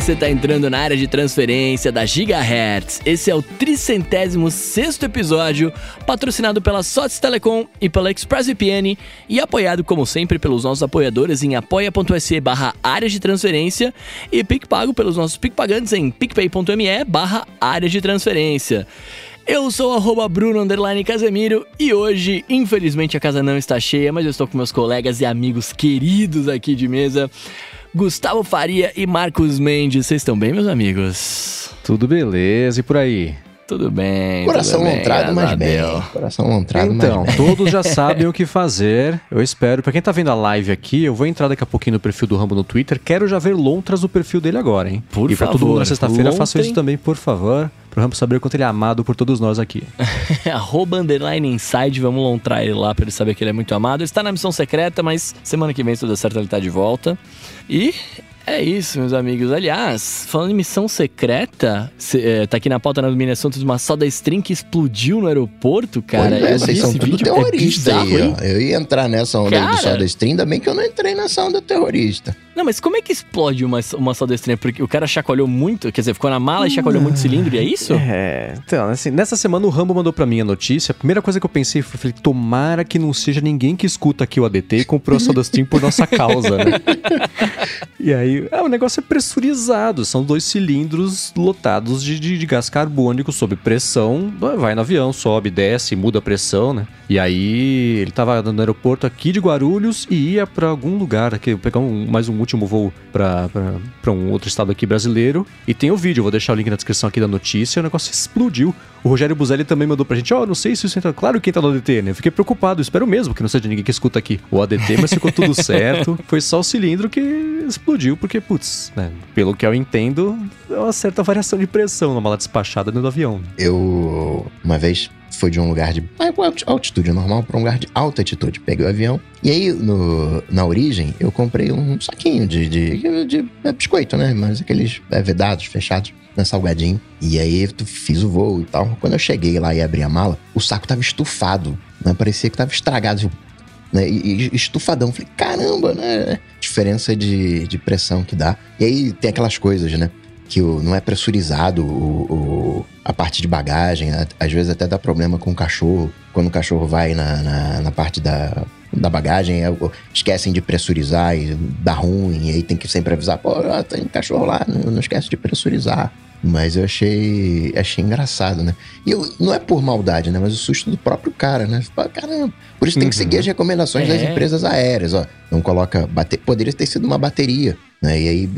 você está entrando na área de transferência da Gigahertz. Esse é o tricentésimo sexto episódio, patrocinado pela Sots Telecom e pela ExpressVPN e apoiado, como sempre, pelos nossos apoiadores em apoia.se barra área de transferência e PicPago pelos nossos PicPagantes em picpay.me barra área de transferência. Eu sou arroba Bruno Casemiro e hoje, infelizmente, a casa não está cheia, mas eu estou com meus colegas e amigos queridos aqui de mesa. Gustavo Faria e Marcos Mendes. Vocês estão bem, meus amigos? Tudo beleza e por aí? Tudo bem. Coração tudo lontrado, mas bem. Coração lontrado, então, mas bem. todos já sabem o que fazer. Eu espero. Pra quem tá vendo a live aqui, eu vou entrar daqui a pouquinho no perfil do Rambo no Twitter. Quero já ver lontras no perfil dele agora, hein? Por e pra favor, todo mundo na sexta-feira, faça isso também, por favor. Pro Rambo saber o quanto ele é amado por todos nós aqui. Arroba underline inside, vamos lontrar ele lá pra ele saber que ele é muito amado. Ele está na missão secreta, mas semana que vem, se tudo der certo, ele tá de volta. E é isso, meus amigos. Aliás, falando em missão secreta, cê, é, tá aqui na pauta na Minnesota de uma soda stream que explodiu no aeroporto, cara. Pois é, Eu vocês são esse tudo é terroristas bizarro, aí, hein? ó. Eu ia entrar nessa onda aí Cara. do Soda Stream, ainda bem que eu não entrei nessa onda terrorista. Não, mas como é que explode uma, uma soda stream? Porque o cara chacoalhou muito, quer dizer, ficou na mala e chacoalhou muito cilindro, e é isso? É, então, assim, nessa semana o Rambo mandou pra mim a notícia. A primeira coisa que eu pensei foi, falei, tomara que não seja ninguém que escuta aqui o ADT e comprou a SodaStream por nossa causa, né? e aí, é, o negócio é pressurizado. São dois cilindros lotados de, de, de gás carbônico sob pressão. Vai no avião, sobe, desce, muda a pressão, né? E aí, ele tava no aeroporto aqui de Guarulhos e ia pra algum lugar aqui, pegar um, mais um último voo pra um outro estado aqui brasileiro. E tem o vídeo, vou deixar o link na descrição aqui da notícia. O negócio explodiu. O Rogério Buzelli também mandou pra gente: Ó, não sei se isso entra. Claro que entra no ADT, né? Eu fiquei preocupado, espero mesmo que não seja ninguém que escuta aqui o ADT, mas ficou tudo certo. Foi só o cilindro que explodiu, porque, putz, né? Pelo que eu entendo, é uma certa variação de pressão na mala despachada dentro do avião. Eu, uma vez, fui de um lugar de alti- altitude normal para um lugar de alta altitude. Peguei o avião. E aí, no- na origem, eu comprei um saquinho de, de, de- é biscoito, né? Mas aqueles é, vedados, fechados, né? Salgadinho. E aí, fiz o voo e tal. Quando eu cheguei lá e abri a mala, o saco tava estufado. Né? Parecia que tava estragado. Né? E, e estufadão. Falei, caramba, né? Diferença de, de pressão que dá. E aí, tem aquelas coisas, né? Que o- não é pressurizado o, o- a parte de bagagem. a- Às vezes até dá problema com o cachorro. Quando o cachorro vai na, na, na parte da, da bagagem, é esquecem de pressurizar e dá ruim. E aí tem que sempre avisar: pô, tem cachorro lá, não, não esquece de pressurizar. Mas eu achei, achei engraçado, né? E eu, não é por maldade, né? Mas o susto do próprio cara, né? Fala, Caramba. Por isso tem que Uhum. seguir as recomendações das É. empresas aéreas, ó. Não coloca. Bate... Poderia ter sido uma bateria, né? E aí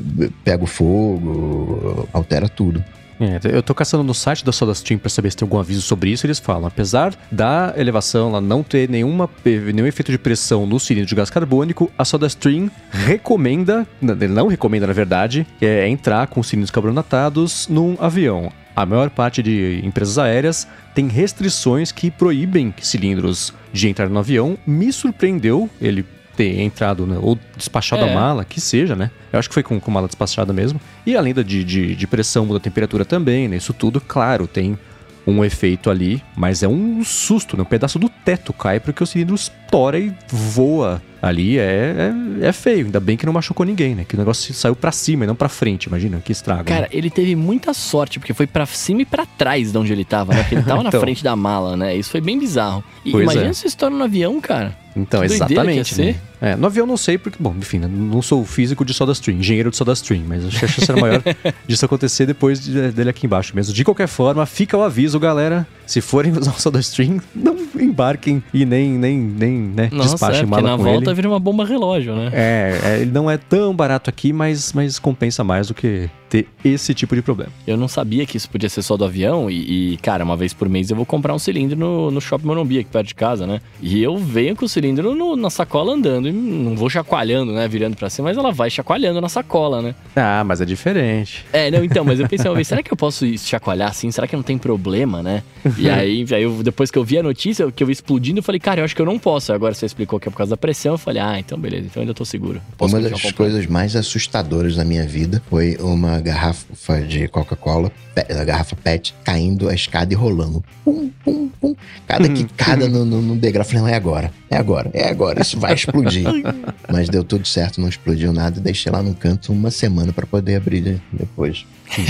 pega o fogo, altera tudo. É, eu tô caçando no site da SodaStream pra saber se tem algum aviso sobre isso. Eles falam, apesar da elevação lá não ter nenhuma, nenhum efeito de pressão no cilindro de gás carbônico, a SodaStream recomenda, não, recomenda na verdade, é entrar com cilindros carbonatados num avião. A maior parte de empresas aéreas tem restrições que proíbem cilindros de entrar no avião. Me surpreendeu ele ter entrado, né, ou despachado É. a mala, que seja, né? Eu acho que foi com, com mala despachada mesmo. E além da de, de, de pressão, muda a temperatura também, né? Isso tudo, claro, tem um efeito ali, mas é um susto, né? Um pedaço do teto cai porque o cilindro estoura e voa ali. É, é, é feio, ainda bem que não machucou ninguém, né? Que o negócio saiu pra cima e não pra frente, imagina, que estrago. Cara, né? ele teve muita sorte, porque foi pra cima e pra trás de onde ele tava, né? Porque ele tava na Então. frente da mala, né? Isso foi bem bizarro. E Pois imagina é. se estoura no avião, cara. Então, que exatamente. né? É, no avião não sei, porque, bom, enfim, né, não sou físico de SodaStream, engenheiro de SodaStream, mas acho que a chance era maior disso acontecer depois de- dele aqui embaixo mesmo. De qualquer forma, fica o aviso, galera. Se forem usar o SodaStream, não embarquem e nem, nem, nem né, Nossa, despachem é, mala na com volta ele. Vira uma bomba relógio, né? É, é, ele não é tão barato aqui, mas, mas compensa mais do que ter esse tipo de problema. Eu não sabia que isso podia ser só do avião e, e, cara, uma vez por mês eu vou comprar um cilindro no, no Shopping Morumbi, aqui perto de casa, né? E eu venho com o cilindro no- na sacola andando e não vou chacoalhando, né? Virando pra cima, mas ela vai chacoalhando na sacola, né? Ah, mas é diferente. É, não, então, mas eu pensei uma vez, será que eu posso chacoalhar assim? Será que não tem problema, né? E aí, aí eu, depois que eu vi a notícia, que eu vi explodindo, eu falei, cara, eu acho que eu não posso. Agora você explicou que é por causa da pressão, eu falei, ah, então beleza, então ainda tô seguro. Posso uma das coisas mais assustadoras da minha vida foi uma garrafa de Coca-Cola, a garrafa PET, caindo a escada e rolando. Pum, pum, pum. Cada quicada no, no, no degrau. Não, é agora, é agora, é agora, isso vai explodir. Mas deu tudo certo, não explodiu nada deixei lá no canto uma semana pra poder abrir depois.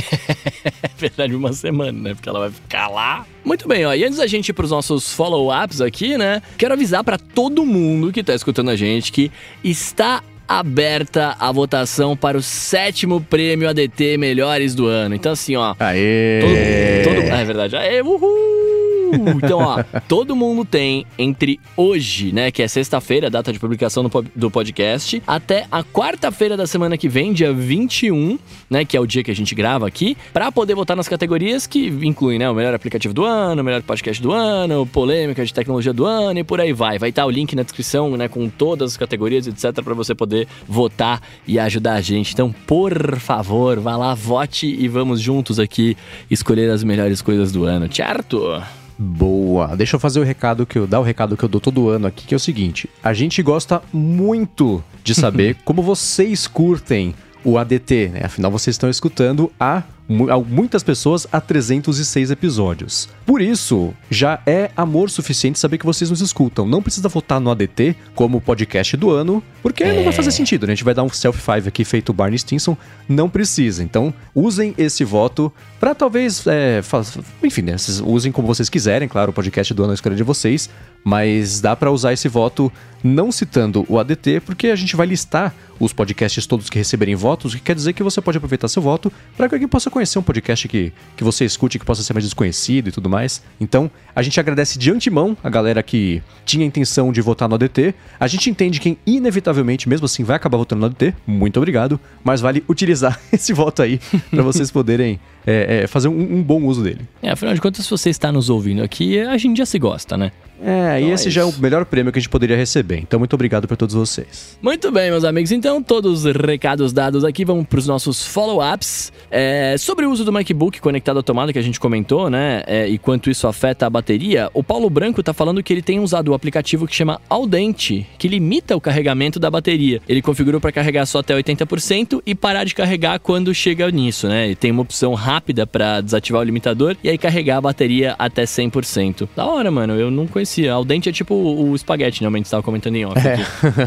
É verdade, uma semana, né? Porque ela vai ficar lá. Muito bem, ó. E antes da gente ir pros nossos follow-ups aqui, né? Quero avisar pra todo mundo que tá escutando a gente que está aberta a votação para o sétimo prêmio ADT Melhores do Ano. Então, assim, ó. Aê! Todo, todo, é verdade. Aê, uhul! Então, ó, todo mundo tem entre hoje, né, que é sexta-feira, data de publicação do po- do podcast, até a quarta-feira da semana que vem, dia 21, né, que é o dia que a gente grava aqui, pra poder votar nas categorias que incluem, né, o melhor aplicativo do ano, o melhor podcast do ano, polêmica de tecnologia do ano e por aí vai. Vai estar o link na descrição, né, com todas as categorias, etc, pra você poder votar e ajudar a gente. Então, por favor, vá lá, vote e vamos juntos aqui escolher as melhores coisas do ano, certo? Boa. Deixa eu fazer o recado que eu dar o recado que eu dou todo ano aqui, que é o seguinte: a gente gosta muito de saber como vocês curtem o ADT, né? Afinal, vocês estão escutando há muitas pessoas há 306 episódios. Por isso, já é amor suficiente saber que vocês nos escutam. Não precisa votar no ADT como podcast do ano, porque não vai fazer sentido, né? A gente vai dar um self-five aqui feito Barney Stinson. Não precisa. Então, usem esse voto para talvez. é, faz- enfim, né? Vocês usem como vocês quiserem, claro, o podcast do ano é a escolha de vocês. Mas dá para usar esse voto não citando o ADT, porque a gente vai listar os podcasts todos que receberem votos, o que quer dizer que você pode aproveitar seu voto para que alguém possa conhecer um podcast que, que você escute, que possa ser mais desconhecido e tudo mais. Então, a gente agradece de antemão a galera que tinha a intenção de votar no ADT. A gente entende quem inevitavelmente, mesmo assim, vai acabar votando no ADT. Muito obrigado. Mas vale utilizar esse voto aí para vocês poderem é, é, fazer um, um bom uso dele. É, afinal de contas, se você está nos ouvindo aqui, a gente já se gosta, né? É, e Então é esse já é o melhor prêmio que a gente poderia receber. Então, muito obrigado para todos vocês. Muito bem, meus amigos. Então, todos os recados dados aqui, vamos para os nossos follow-ups. É, sobre o uso do MacBook conectado à tomada que a gente comentou, né? é, e quanto isso afeta a bateria, o Paulo Branco tá falando que ele tem usado o aplicativo que chama Audente, que limita o carregamento da bateria. Ele configurou para carregar só até 80% e parar de carregar quando chega nisso, né? E tem uma opção rápida para desativar o limitador e aí carregar a bateria até 100%. Da hora, mano. Eu não conhecia. Audente é tipo o espaguete, né? A gente tava comentando em off aqui.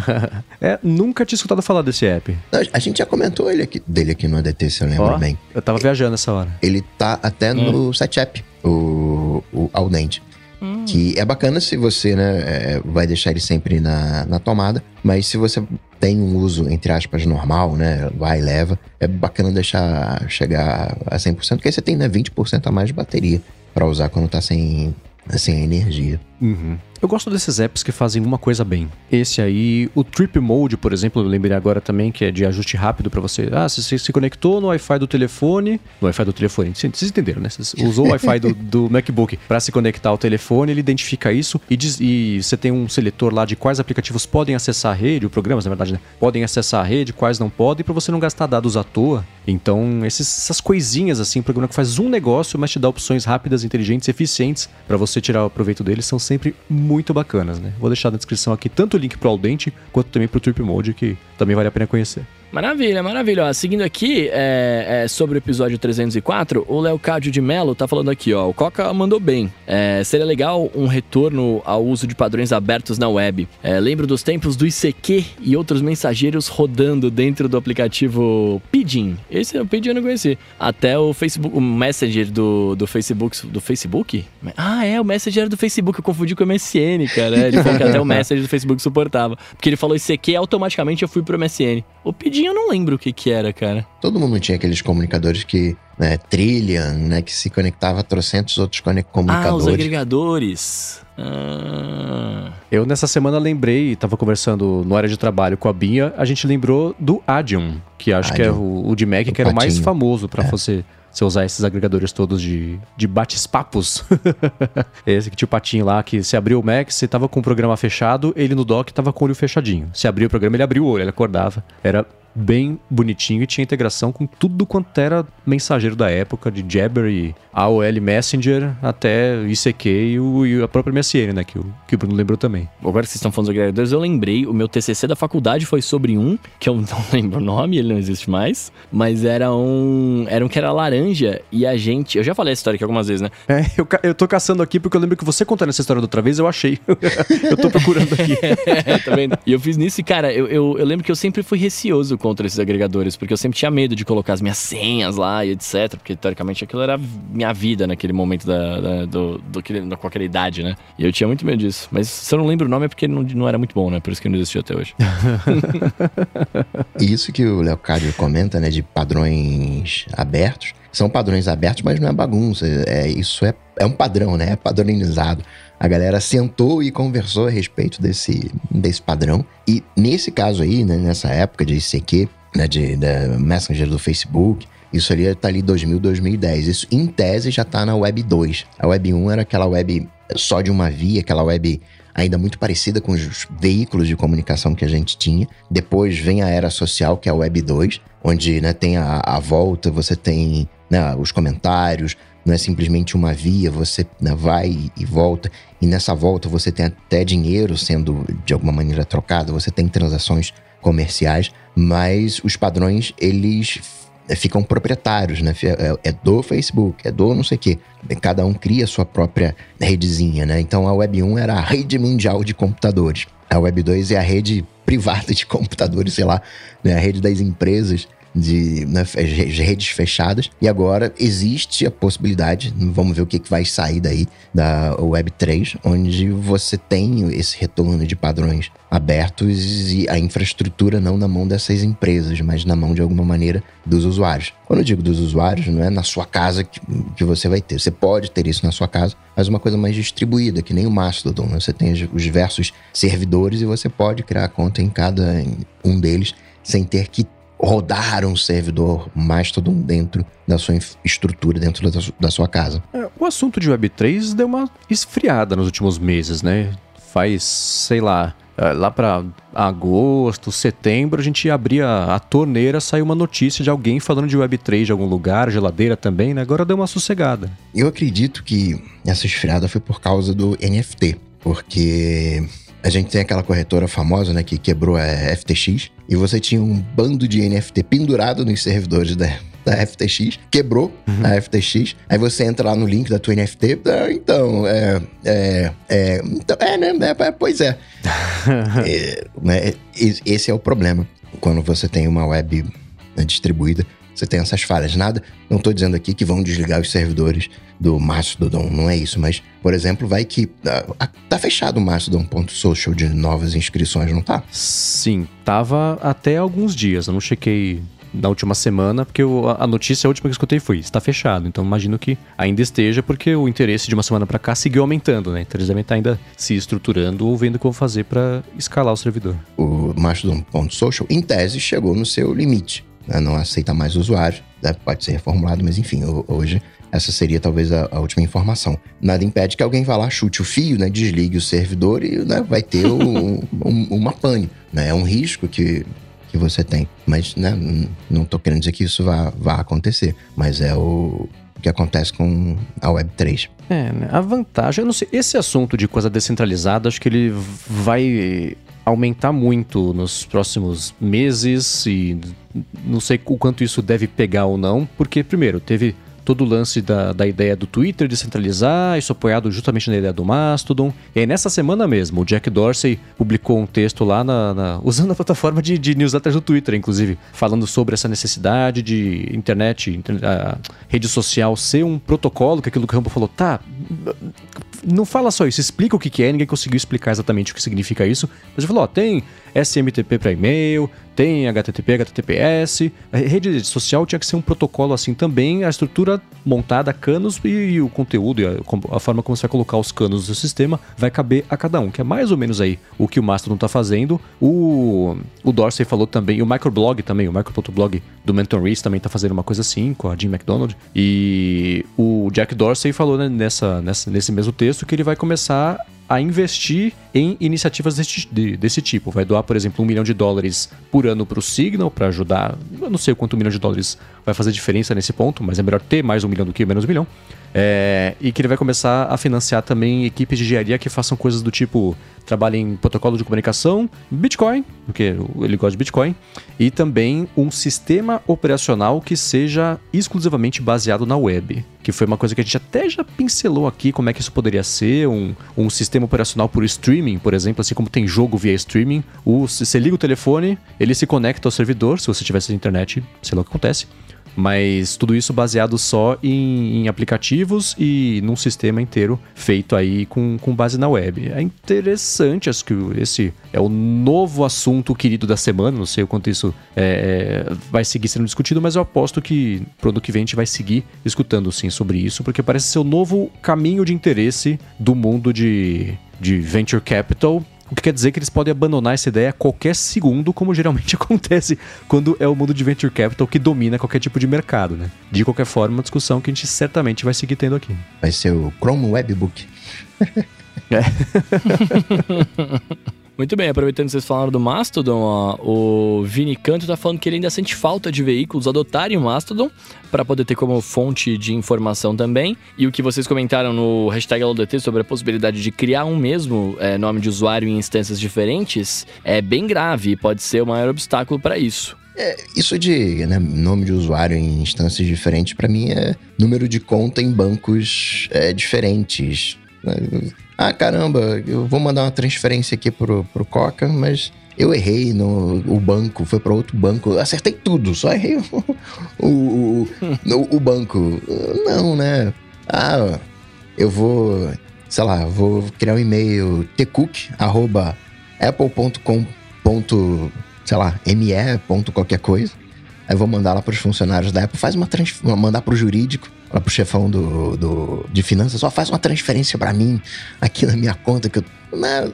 é, nunca tinha escutado falar desse app. Não, A gente já comentou ele aqui, dele aqui no ADT, se eu lembro Ó, bem. eu tava viajando nessa hora. Ele tá até no site app, o, o Audente. Que é bacana se você, né, é, vai deixar ele sempre na, na tomada, mas se você tem um uso, entre aspas, normal, né, vai e leva, é bacana deixar chegar a 100%, porque aí você tem, né, 20% a mais de bateria pra usar quando tá sem, sem energia. Uhum. Eu gosto desses apps que fazem uma coisa bem. Esse aí, o Trip Mode, por exemplo, eu lembrei agora também, que é de ajuste rápido pra você. Ah, se você se conectou no Wi-Fi do telefone. No Wi-Fi do telefone, vocês entenderam, né? Você usou o Wi-Fi do, do MacBook pra se conectar ao telefone, ele identifica isso e, diz- e você tem um seletor lá de quais aplicativos podem acessar a rede, ou programas, na verdade, né? Podem acessar a rede, quais não podem, pra você não gastar dados à toa. Então, esses- essas coisinhas assim, um programa que faz um negócio, mas te dá opções rápidas, inteligentes, eficientes pra você tirar o proveito deles, são sempre muito bacanas, né? Vou deixar na descrição aqui tanto o link pro Audente quanto também pro Trip Mode, que também vale a pena conhecer. Maravilha, maravilha. Ó, seguindo aqui, é, é, sobre o episódio 304, o Léo Cádio de Mello tá falando aqui, ó. O Coca mandou bem. É, seria legal um retorno ao uso de padrões abertos na web. É, lembro dos tempos do ICQ e outros mensageiros rodando dentro do aplicativo Pidgin. Esse o Pidgin eu não conheci. Até o Facebook, o Messenger do, do Facebook. Do Facebook? Ah, é, o Messenger do Facebook. Eu confundi com o MSN, cara. É, Ele falou que até o Messenger do Facebook suportava. Porque ele falou ICQ, automaticamente eu fui pro MSN. O Pidgin eu não lembro o que que era, cara. Todo mundo tinha aqueles comunicadores que, né, Trillian, né, que se conectava a trocentos outros conec- Ah, os comunicadores. agregadores. Ah, Eu nessa semana lembrei, tava conversando no área de trabalho com a Binha, a gente lembrou do Adium, que acho que é Adium. o, o de Mac, Do que era o mais famoso pra você, você usar esses agregadores todos de, de bates-papos. Esse que tinha o patinho lá, que se abriu o Mac, você tava com o programa fechado, ele no dock tava com o olho fechadinho. Se abriu o programa, ele abriu o olho, ele acordava. Era bem bonitinho e tinha integração com tudo quanto era mensageiro da época, de Jabber e AOL Messenger até ICQ e, o, e a própria MSN, né? Que o, que o Bruno lembrou também. Agora que vocês estão falando dos agregadores, eu lembrei, o meu TCC da faculdade foi sobre um, que eu não lembro o nome, ele não existe mais, mas era um. Era um que era laranja e a gente. Eu já falei essa história aqui algumas vezes, né? É, eu, eu tô caçando aqui porque eu lembro que você contando essa história da outra vez, eu achei. eu tô procurando aqui. é, tá vendo? E eu fiz nisso e, cara, eu, eu, eu, lembro que eu sempre fui receoso contra esses agregadores, porque eu sempre tinha medo de colocar as minhas senhas lá e etc. Porque teoricamente aquilo era minha vida naquele momento da, da do, do, do, idade, né? E eu tinha muito medo disso. Mas se eu não lembro o nome é porque não, não era muito bom, né? Por isso que não existiu até hoje. isso que o Leocádio comenta, né, de padrões abertos, são padrões abertos, mas não é bagunça. É, isso é, é um padrão, né? É padronizado. A galera sentou e conversou a respeito desse, desse padrão. E nesse caso aí, né, nessa época de ICQ, né, de, Messenger do Facebook, isso ali está ali 2000, 2010. Isso, em tese, já está na Web 2. A Web 1 era aquela web só de uma via, aquela web ainda muito parecida com os veículos de comunicação que a gente tinha. Depois vem a era social, que é a Web 2, onde né, tem a, a volta, você tem né, os comentários, não é simplesmente uma via, você né, vai e volta, e nessa volta você tem até dinheiro sendo de alguma maneira trocado, você tem transações comerciais, mas os padrões eles ficam proprietários, né? É, é, do Facebook, é do não sei o quê. Cada um cria a sua própria redezinha, né? Então a Web 1 era a rede mundial de computadores. A Web 2 é a rede privada de computadores, sei lá, né? a rede das empresas de né, redes fechadas. E agora existe a possibilidade, vamos ver o que, que vai sair daí da Web3, onde você tem esse retorno de padrões abertos e a infraestrutura não na mão dessas empresas, mas na mão de alguma maneira dos usuários. Quando eu digo dos usuários, não é na sua casa que, que você vai ter. Você pode ter isso na sua casa, mas uma coisa mais distribuída, que nem o Mastodon. Né? Você tem os diversos servidores e você pode criar conta em cada um deles sem ter que rodar um servidor Mastodon dentro da sua estrutura, dentro da, da sua casa. É, o assunto de Web3 deu uma esfriada nos últimos meses, né? Faz, sei lá, é, lá para agosto, setembro, a gente abria a torneira, saiu uma notícia de alguém falando de Web3 de algum lugar, geladeira também, né? Agora deu uma sossegada. Eu acredito que essa esfriada foi por causa do NFT, porque a gente tem aquela corretora famosa, né, que quebrou a FTX, e você tinha um bando de NFT pendurado nos servidores da, da FTX, quebrou uhum. a FTX, aí você entra lá no link da tua NFT, ah, então, é, é, é, então, é, né, é, é pois é. é né, esse é o problema, quando você tem uma web né, distribuída, você tem essas falhas. Nada, não estou dizendo aqui que vão desligar os servidores do Mastodon, não é isso, mas, por exemplo, vai que uh, tá fechado o Mastodon.social de novas inscrições, não tá? Sim, tava até alguns dias, eu não chequei na última semana, porque eu, a notícia a última que eu escutei foi: está fechado. Então imagino que ainda esteja, porque o interesse de uma semana para cá seguiu aumentando, né? Então eles devem estar ainda se estruturando ou vendo como fazer para escalar o servidor. O Mastodon.social, em tese, chegou no seu limite né, não aceita mais usuários, né, pode ser reformulado, mas enfim, hoje essa seria talvez a, a, última informação. Nada impede que alguém vá lá, chute o fio, né, desligue o servidor e né, vai ter um, um, uma pane. Né? É um risco que, que você tem. Mas né, não estou querendo dizer que isso vá, vá acontecer, mas é o, que acontece com a Web3. É, né? a vantagem, eu não sei, esse assunto de coisa descentralizada, acho que ele vai aumentar muito nos próximos meses e não sei o quanto isso deve pegar ou não, porque, primeiro, teve todo o lance da, da ideia do Twitter descentralizar, isso apoiado justamente na ideia do Mastodon. E aí, nessa semana mesmo, o Jack Dorsey publicou um texto lá na, na usando a plataforma de, de newsletters do Twitter, inclusive, falando sobre essa necessidade de internet, a rede social ser um protocolo, que aquilo que o Rambo falou, tá, não fala só isso, explica o que é, ninguém conseguiu explicar exatamente o que significa isso. Mas ele falou, ó, tem SMTP para e-mail, tem HTTP, HTTPS. A rede social tinha que ser um protocolo assim também, a estrutura montada, canos e, e o conteúdo e a, a, forma como você vai colocar os canos do sistema vai caber a cada um, que é mais ou menos aí o que o Mastodon está fazendo. O, o Dorsey falou também, e o Microblog também, o micro.blog do Menton Reese também está fazendo uma coisa assim com a Jim McDonald. E o Jack Dorsey falou né, nessa, nessa, nesse mesmo texto que ele vai começar a investir em iniciativas desse, de, desse tipo. Vai doar, por exemplo, um milhão de dólares por ano para o Signal para ajudar. Eu não sei quanto um milhão de dólares vai fazer diferença nesse ponto, mas é melhor ter mais um milhão do que menos um milhão. É, e que ele vai começar a financiar também equipes de engenharia que façam coisas do tipo trabalhem em protocolo de comunicação, Bitcoin, porque ele gosta de Bitcoin, e também um sistema operacional que seja exclusivamente baseado na web, que foi uma coisa que a gente até já pincelou aqui como é que isso poderia ser, um, um sistema operacional por streaming, por exemplo, assim como tem jogo via streaming, o, você liga o telefone, ele se conecta ao servidor, se você tivesse internet, sei lá o que acontece, mas tudo isso baseado só em, em, aplicativos e num sistema inteiro feito aí com, com base na web. É interessante, acho que esse é o novo assunto querido da semana. Não sei o quanto isso é, é vai seguir sendo discutido, mas eu aposto que pro ano que vem a gente vai seguir escutando sim sobre isso, porque parece ser o novo caminho de interesse do mundo de, de venture capital o que quer dizer que eles podem abandonar essa ideia a qualquer segundo, como geralmente acontece quando é o mundo de venture capital que domina qualquer tipo de mercado, né? De qualquer forma, uma discussão que a gente certamente vai seguir tendo aqui. Vai ser o Chrome Webbook. é. Muito bem, aproveitando que vocês falaram do Mastodon, ó, o Vini Canto tá falando que ele ainda sente falta de veículos adotarem o Mastodon para poder ter como fonte de informação também. E o que vocês comentaram no hashtag LDT sobre a possibilidade de criar um mesmo é, nome de usuário em instâncias diferentes é bem grave e pode ser o maior obstáculo para isso. É, isso de né, nome de usuário em instâncias diferentes, para mim é número de conta em bancos é, diferentes. Ah, caramba, eu vou mandar uma transferência aqui pro, pro Coca, mas eu errei no o banco, foi para outro banco. Eu acertei tudo, só errei o, o, o, o, banco. Não, né? Ah, eu vou, sei lá, vou criar um e-mail tcook@apple.com. sei lá, me. Ponto qualquer coisa. Aí vou mandar lá para os funcionários da Apple, faz uma transferência, mandar para o jurídico lá pro chefão do, do, de finanças, só faz uma transferência para mim aqui na minha conta que eu. Né,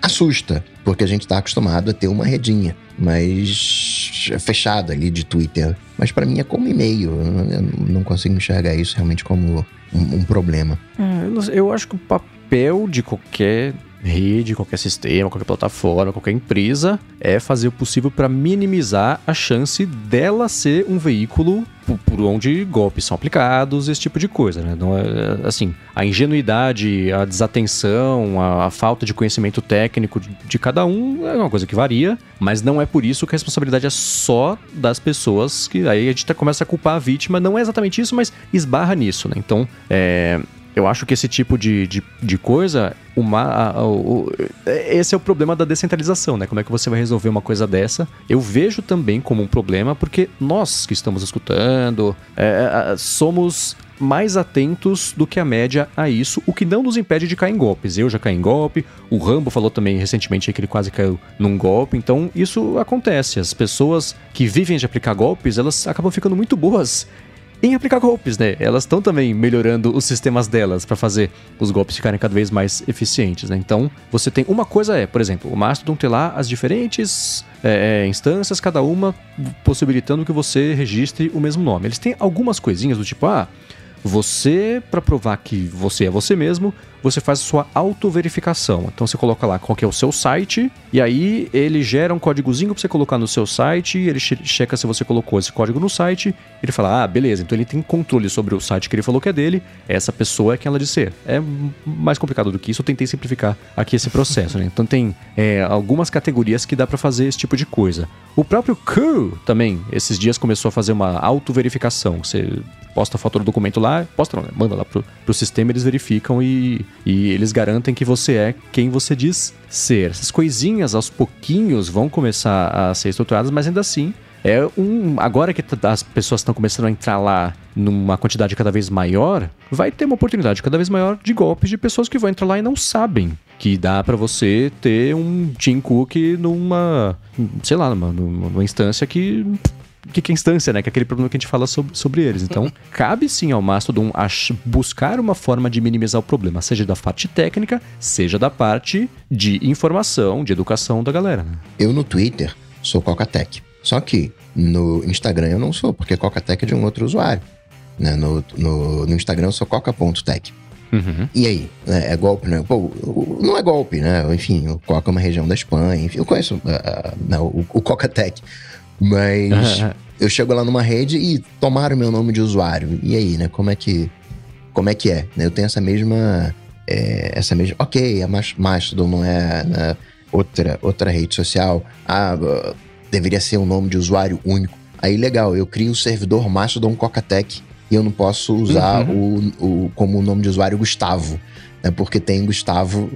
assusta, porque a gente tá acostumado a ter uma redinha, mas fechada ali de Twitter. Mas para mim é como e-mail, eu não consigo enxergar isso realmente como um, um problema. É, eu acho que o papel de qualquer rede, qualquer sistema, qualquer plataforma, qualquer empresa, é fazer o possível para minimizar a chance dela ser um veículo por onde golpes são aplicados, esse tipo de coisa, né? Não é, assim, a ingenuidade, a desatenção, a, a falta de conhecimento técnico de, de, cada um é uma coisa que varia, mas não é por isso que a responsabilidade é só das pessoas que aí a gente começa a culpar a vítima, não é exatamente isso, mas esbarra nisso, né? Então, é, eu acho que esse tipo de, de, de coisa, uma, a, o, esse é o problema da descentralização, né? Como é que você vai resolver uma coisa dessa? Eu vejo também como um problema, porque nós que estamos escutando é, é somos mais atentos do que a média a isso, o que não nos impede de cair em golpes. Eu já caí em golpe, o Rambo falou também recentemente que ele quase caiu num golpe, então isso acontece. As pessoas que vivem de aplicar golpes, elas acabam ficando muito boas em aplicar golpes, né? Elas estão também melhorando os sistemas delas para fazer os golpes ficarem cada vez mais eficientes, né? Então, você tem uma coisa é, por exemplo, o Mastodon tem lá as diferentes é, é, instâncias, cada uma possibilitando que você registre o mesmo nome. Eles têm algumas coisinhas do tipo, ah, você, para provar que você é você mesmo, você faz a sua autoverificação. Então você coloca lá qual é o seu site, e aí ele gera um códigozinho para você colocar no seu site, ele checa se você colocou esse código no site, ele fala, ah, beleza, então ele tem controle sobre o site que ele falou que é dele, essa pessoa é quem ela diz ser. É mais complicado do que isso, eu tentei simplificar aqui esse processo, né? Então tem é, algumas categorias que dá para fazer esse tipo de coisa. O próprio Curl também, esses dias começou a fazer uma autoverificação. Você posta a foto do documento lá, posta não, né? manda lá pro, pro sistema, eles verificam e, e eles garantem que você é quem você diz ser. Essas coisinhas aos pouquinhos vão começar a ser estruturadas, mas ainda assim é um. Agora que as pessoas estão começando a entrar lá numa quantidade cada vez maior, vai ter uma oportunidade cada vez maior de golpes de pessoas que vão entrar lá e não sabem que dá para você ter um Tim Cook numa, sei lá, numa, numa instância que que, que é instância, né? Que é aquele problema que a gente fala sobre, sobre eles. Então, cabe sim ao Mastodon buscar uma forma de minimizar o problema, seja da parte técnica, seja da parte de informação, de educação da galera. Né? Eu no Twitter sou Cocatec. Só que no Instagram eu não sou, porque Cocatec é de um outro usuário. Né? No, no, no Instagram eu sou coca.tech. Uhum. E aí? É, é, golpe, né? Pô, não é golpe, né? Enfim, o Coca é uma região da Espanha. Enfim, eu conheço uh, não, o, o Coca-Tech. Mas eu chego lá numa rede e tomaram meu nome de usuário. E aí, né? Como é que, como é, que é? Eu tenho essa mesma... É, essa mesma... Ok, a Mastodon não é né, outra, outra rede social. Ah, deveria ser um nome de usuário único. Aí, legal, eu crio o servidor Mastodon Coca-Tech e eu não posso usar uhum. o, o, como nome de usuário Gustavo, né? Porque tem Gustavo.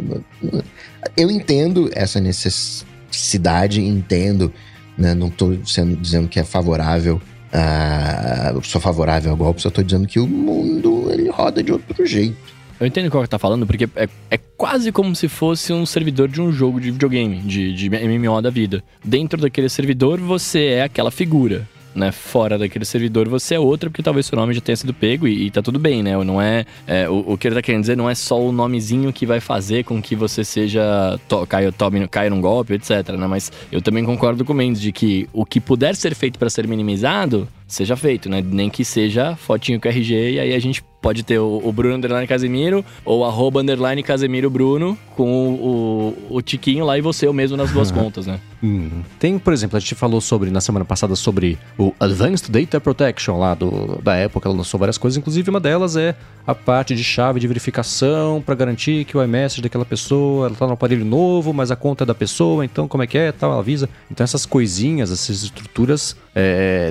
Eu entendo essa necessidade, entendo, né? Não estou dizendo que é favorável. Uh, sou favorável ao golpe, só estou dizendo que o mundo ele roda de outro jeito. Eu entendo qual que tá falando, porque é, é, quase como se fosse um servidor de um jogo de videogame, de, de MMO da vida. Dentro daquele servidor, você é aquela figura né, fora daquele servidor, você é outra, porque talvez seu nome já tenha sido pego e, e tá tudo bem, né? Não é, é o, o, que ele tá querendo dizer não é só o nomezinho que vai fazer com que você seja to, caia, tome, caia num golpe, etc, né? Mas eu também concordo com o Mendes de que o que puder ser feito para ser minimizado, seja feito, né? Nem que seja fotinho com RG e aí a gente pode ter o, o Bruno Underline Casemiro ou arroba Underline Casemiro Bruno com o, o, o tiquinho lá e você o mesmo nas duas contas, né? Hum. Tem, por exemplo, a gente falou sobre, na semana passada, sobre o Advanced Data Protection lá do, da época, ela lançou várias coisas, inclusive uma delas é a parte de chave de verificação para garantir que o iMessage daquela pessoa, ela tá no aparelho novo, mas a conta é da pessoa, então como é que é, tal, ela avisa. Então essas coisinhas, essas estruturas, é,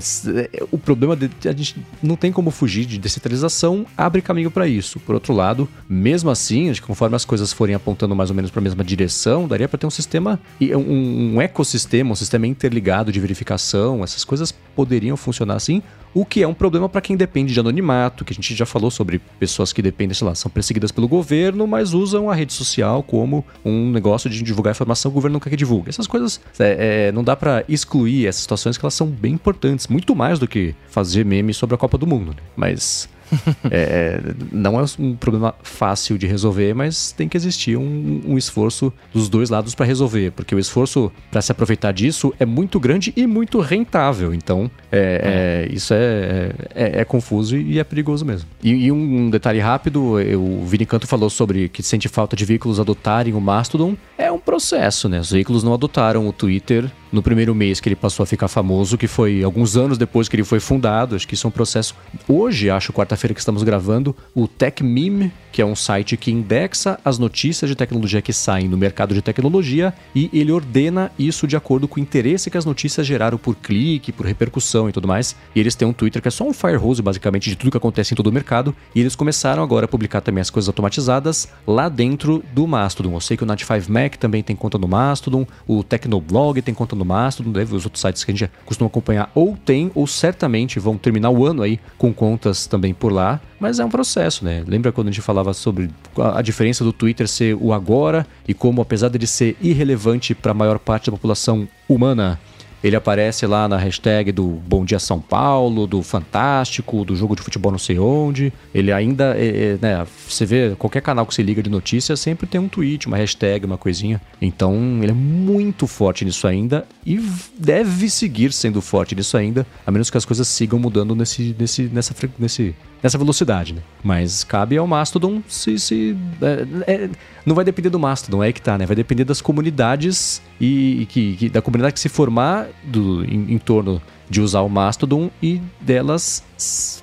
é, o problema de a gente não tem como fugir de descentralização, abre caminho para isso. Por outro lado, mesmo assim, que conforme as coisas forem apontando mais ou menos para a mesma direção, daria para ter um sistema, um, um ecossistema, um sistema interligado de verificação, essas coisas poderiam funcionar assim, o que é um problema para quem depende de anonimato, que a gente já falou sobre pessoas que dependem, sei lá, são perseguidas pelo governo, mas usam a rede social como um negócio de divulgar informação, o governo não quer que divulgue. Essas coisas é, é, não dá para excluir essas situações que elas são bem importantes, muito mais do que fazer meme sobre a Copa do Mundo. Né? Mas é, não é um problema fácil de resolver, mas tem que existir um, um esforço dos dois lados para resolver, porque o esforço para se aproveitar disso é muito grande e muito rentável. Então, é, é. isso é, é, é, confuso e é perigoso mesmo. E, e um detalhe rápido: eu, o Vini Canto falou sobre que sente falta de veículos adotarem o Mastodon. É um processo, né? Os veículos não adotaram o Twitter no primeiro mês que ele passou a ficar famoso, que foi alguns anos depois que ele foi fundado. Acho que isso é um processo. Hoje, acho, quarta-feira que estamos gravando, o TechMeme, que é um site que indexa as notícias de tecnologia que saem no mercado de tecnologia e ele ordena isso de acordo com o interesse que as notícias geraram por clique, por repercussão e tudo mais. E eles têm um Twitter que é só um firehose, basicamente, de tudo que acontece em todo o mercado. E eles começaram agora a publicar também as coisas automatizadas lá dentro do Mastodon. Eu sei que o Nat5Mac também tem conta no Mastodon, o Tecnoblog tem conta no Mastodon, deve os outros sites que a gente costuma acompanhar ou tem, ou certamente vão terminar o ano aí com contas também por lá. Mas é um processo, né? Lembra quando a gente falava sobre a diferença do Twitter ser o agora e como, apesar de ser irrelevante para a maior parte da população humana, ele aparece lá na hashtag do Bom Dia São Paulo, do Fantástico, do jogo de futebol não sei onde. Ele ainda, é, é, né, você vê qualquer canal que se liga de notícias sempre tem um tweet, uma hashtag, uma coisinha. Então ele é muito forte nisso ainda e deve seguir sendo forte nisso ainda, a menos que as coisas sigam mudando nesse, nesse, nessa, nesse, nessa velocidade, né? Mas cabe ao Mastodon se. se é, é, não vai depender do Mastodon, é que tá, né? Vai depender das comunidades e, e que, que, da comunidade que se formar do, em, em torno de usar o Mastodon e delas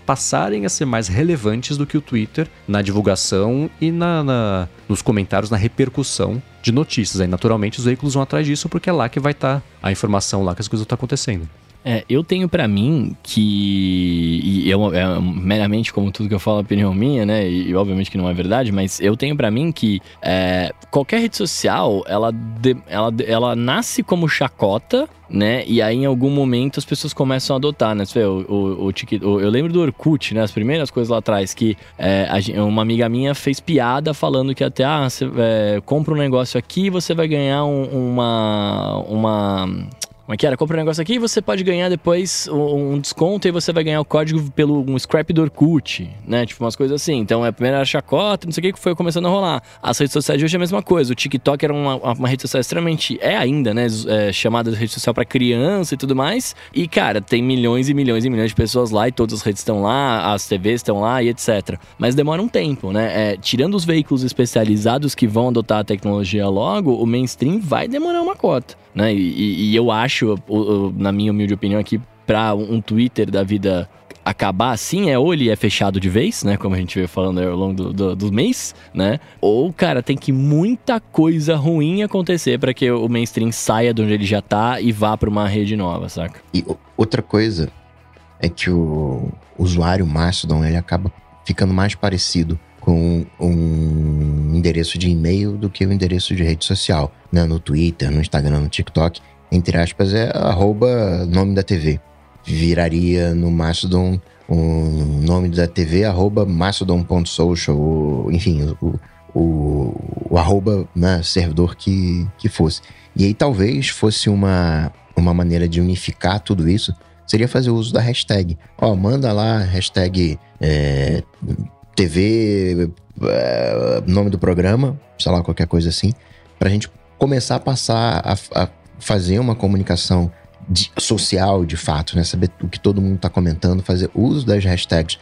passarem a ser mais relevantes do que o Twitter na divulgação e na, na nos comentários, na repercussão de notícias. Aí, naturalmente, os veículos vão atrás disso porque é lá que vai estar tá a informação, lá que as coisas estão acontecendo. É, eu tenho para mim que. E é, é, meramente como tudo que eu falo, opinião minha, né? E, e obviamente que não é verdade, mas eu tenho para mim que é, qualquer rede social, ela, de, ela, ela nasce como chacota, né? E aí em algum momento as pessoas começam a adotar, né? Você vê, o, o, o, eu lembro do Orkut, né? As primeiras coisas lá atrás, que é, a, uma amiga minha fez piada falando que até, ah, você é, compra um negócio aqui você vai ganhar um, uma. uma Como é que era? Compra um negócio aqui e você pode ganhar depois um, desconto e você vai ganhar o código pelo um scrap do Orkut, né? Tipo umas coisas assim. Então é a primeira chacota, não sei o que, que foi começando a rolar. As redes sociais de hoje é a mesma coisa. O TikTok era uma, uma rede social extremamente. É ainda, né? É, chamada de rede social para criança e tudo mais. E, cara, tem milhões e milhões e milhões de pessoas lá e todas as redes estão lá, as TVs estão lá e etc. Mas demora um tempo, né? É, tirando os veículos especializados que vão adotar a tecnologia logo, o mainstream vai demorar uma cota, né? E, e eu acho, na minha humilde opinião aqui, para um Twitter da vida acabar assim é ou ele é fechado de vez, né? Como a gente veio falando ao longo do, do, do mês, né? Ou, cara, tem que muita coisa ruim acontecer para que o mainstream saia de onde ele já tá e vá para uma rede nova, saca? E outra coisa é que o usuário Mastodon ele acaba ficando mais parecido com um endereço de e-mail do que o um endereço de rede social, né? No Twitter, no Instagram, no TikTok, entre aspas, é arroba nome da TV. Viraria no Mastodon o nome da TV, arroba mastodon.social, enfim, o, o, o arroba né, servidor que, que fosse. E aí talvez fosse uma, uma maneira de unificar tudo isso, seria fazer uso da hashtag. Ó, manda lá, hashtag é, TV, é, nome do programa, sei lá, qualquer coisa assim, pra gente começar a passar a, a fazer uma comunicação de, social de fato, né? Saber o que todo mundo está comentando, fazer uso das hashtags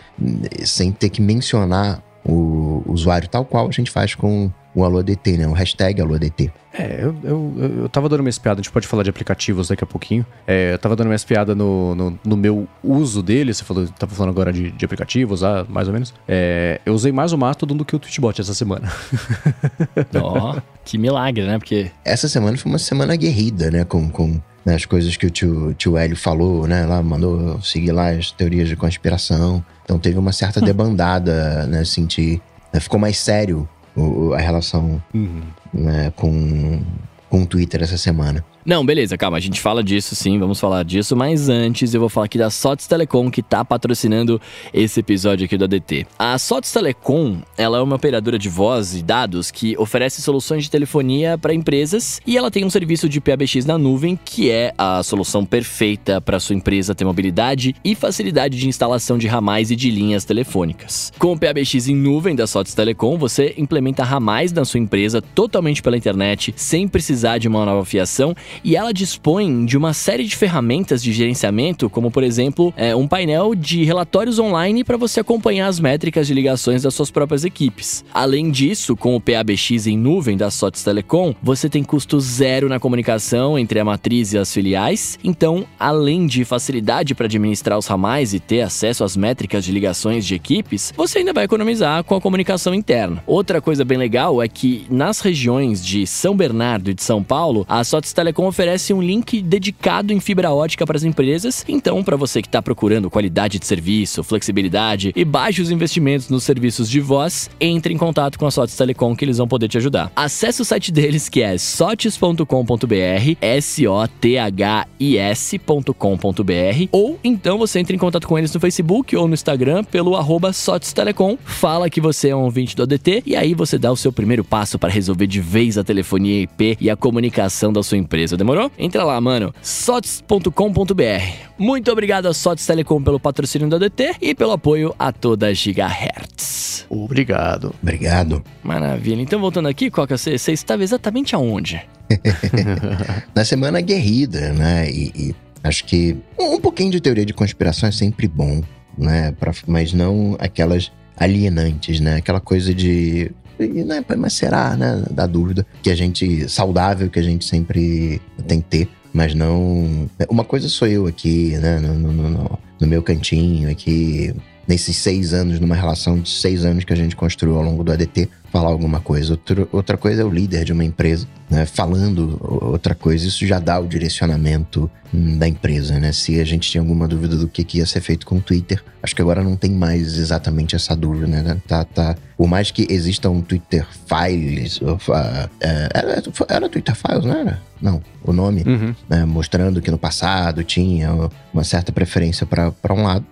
sem ter que mencionar o usuário, tal qual a gente faz com o AloDT, né? O hashtag AloDT. É, eu, eu, eu tava dando uma espiada, a gente pode falar de aplicativos daqui a pouquinho. É, eu tava dando uma espiada no, no, no, meu uso dele, você falou, tava falando agora de, de aplicativos, ah, mais ou menos. É, eu usei mais o Mastodon do que o Twitchbot essa semana. Ó, oh, que milagre, né? Porque... Essa semana foi uma semana aguerrida, né? Com, com né, as coisas que o tio, tio Hélio falou, né? Lá mandou seguir lá as teorias de conspiração. Então teve uma certa hum. debandada, né? Sentir. Né, ficou mais sério o, a relação uhum. né, com, com o Twitter essa semana. Não, beleza, calma, a gente fala disso sim, vamos falar disso, mas antes eu vou falar aqui da Sots Telecom que tá patrocinando esse episódio aqui do ADT. A Sots Telecom, ela é uma operadora de voz e dados que oferece soluções de telefonia para empresas e ela tem um serviço de PABX na nuvem que é a solução perfeita para sua empresa ter mobilidade e facilidade de instalação de ramais e de linhas telefônicas. Com o PABX em nuvem da Sots Telecom, você implementa ramais na sua empresa totalmente pela internet, sem precisar de uma nova fiação e ela dispõe de uma série de ferramentas de gerenciamento, como por exemplo, é, um painel de relatórios online para você acompanhar as métricas de ligações das suas próprias equipes. Além disso, com o PABX em nuvem da Sotes Telecom, você tem custo zero na comunicação entre a matriz e as filiais. Então, além de facilidade para administrar os ramais e ter acesso às métricas de ligações de equipes, você ainda vai economizar com a comunicação interna. Outra coisa bem legal é que nas regiões de São Bernardo e de São Paulo, a Sotes Telecom Telecom oferece um link dedicado em fibra ótica para as empresas. Então, para você que está procurando qualidade de serviço, flexibilidade e baixos investimentos nos serviços de voz, entre em contato com a Sotes Telecom que eles vão poder te ajudar. Acesse o site deles que é sotes.com.br, S-O-T-H-I-S.com.br, ou então você entra em contato com eles no Facebook ou no Instagram pelo arroba Sotes Telecom, fala que você é um ouvinte do ADT e aí você dá o seu primeiro passo para resolver de vez a telefonia IP e a comunicação da sua empresa Demorou? Entra lá, mano. sots.com.br. Muito obrigado a Sots Telecom pelo patrocínio da DT e pelo apoio a toda a Gigahertz. Obrigado. Obrigado. Maravilha. Então, voltando aqui, Coca, você, você estava exatamente aonde? Na semana guerrida, né? E, e acho que um, um pouquinho de teoria de conspiração é sempre bom, né? Pra, mas não aquelas alienantes, né? Aquela coisa de né, mas será, né? Da dúvida que a gente, saudável, que a gente sempre tem que ter, mas não. Uma coisa sou eu aqui, né? No, no, no, no meu cantinho aqui, nesses seis anos, numa relação de seis anos que a gente construiu ao longo do ADT, falar alguma coisa. Outro, outra coisa é o líder de uma empresa, né, falando outra coisa. Isso já dá o direcionamento hum, da empresa, né? Se a gente tinha alguma dúvida do que, que ia ser feito com o Twitter, acho que agora não tem mais exatamente essa dúvida, né? Tá, tá. Por mais que exista um Twitter Files, uh, era, era Twitter Files, não era? Não, o nome, uhum. né, mostrando que no passado tinha uma certa preferência para um lado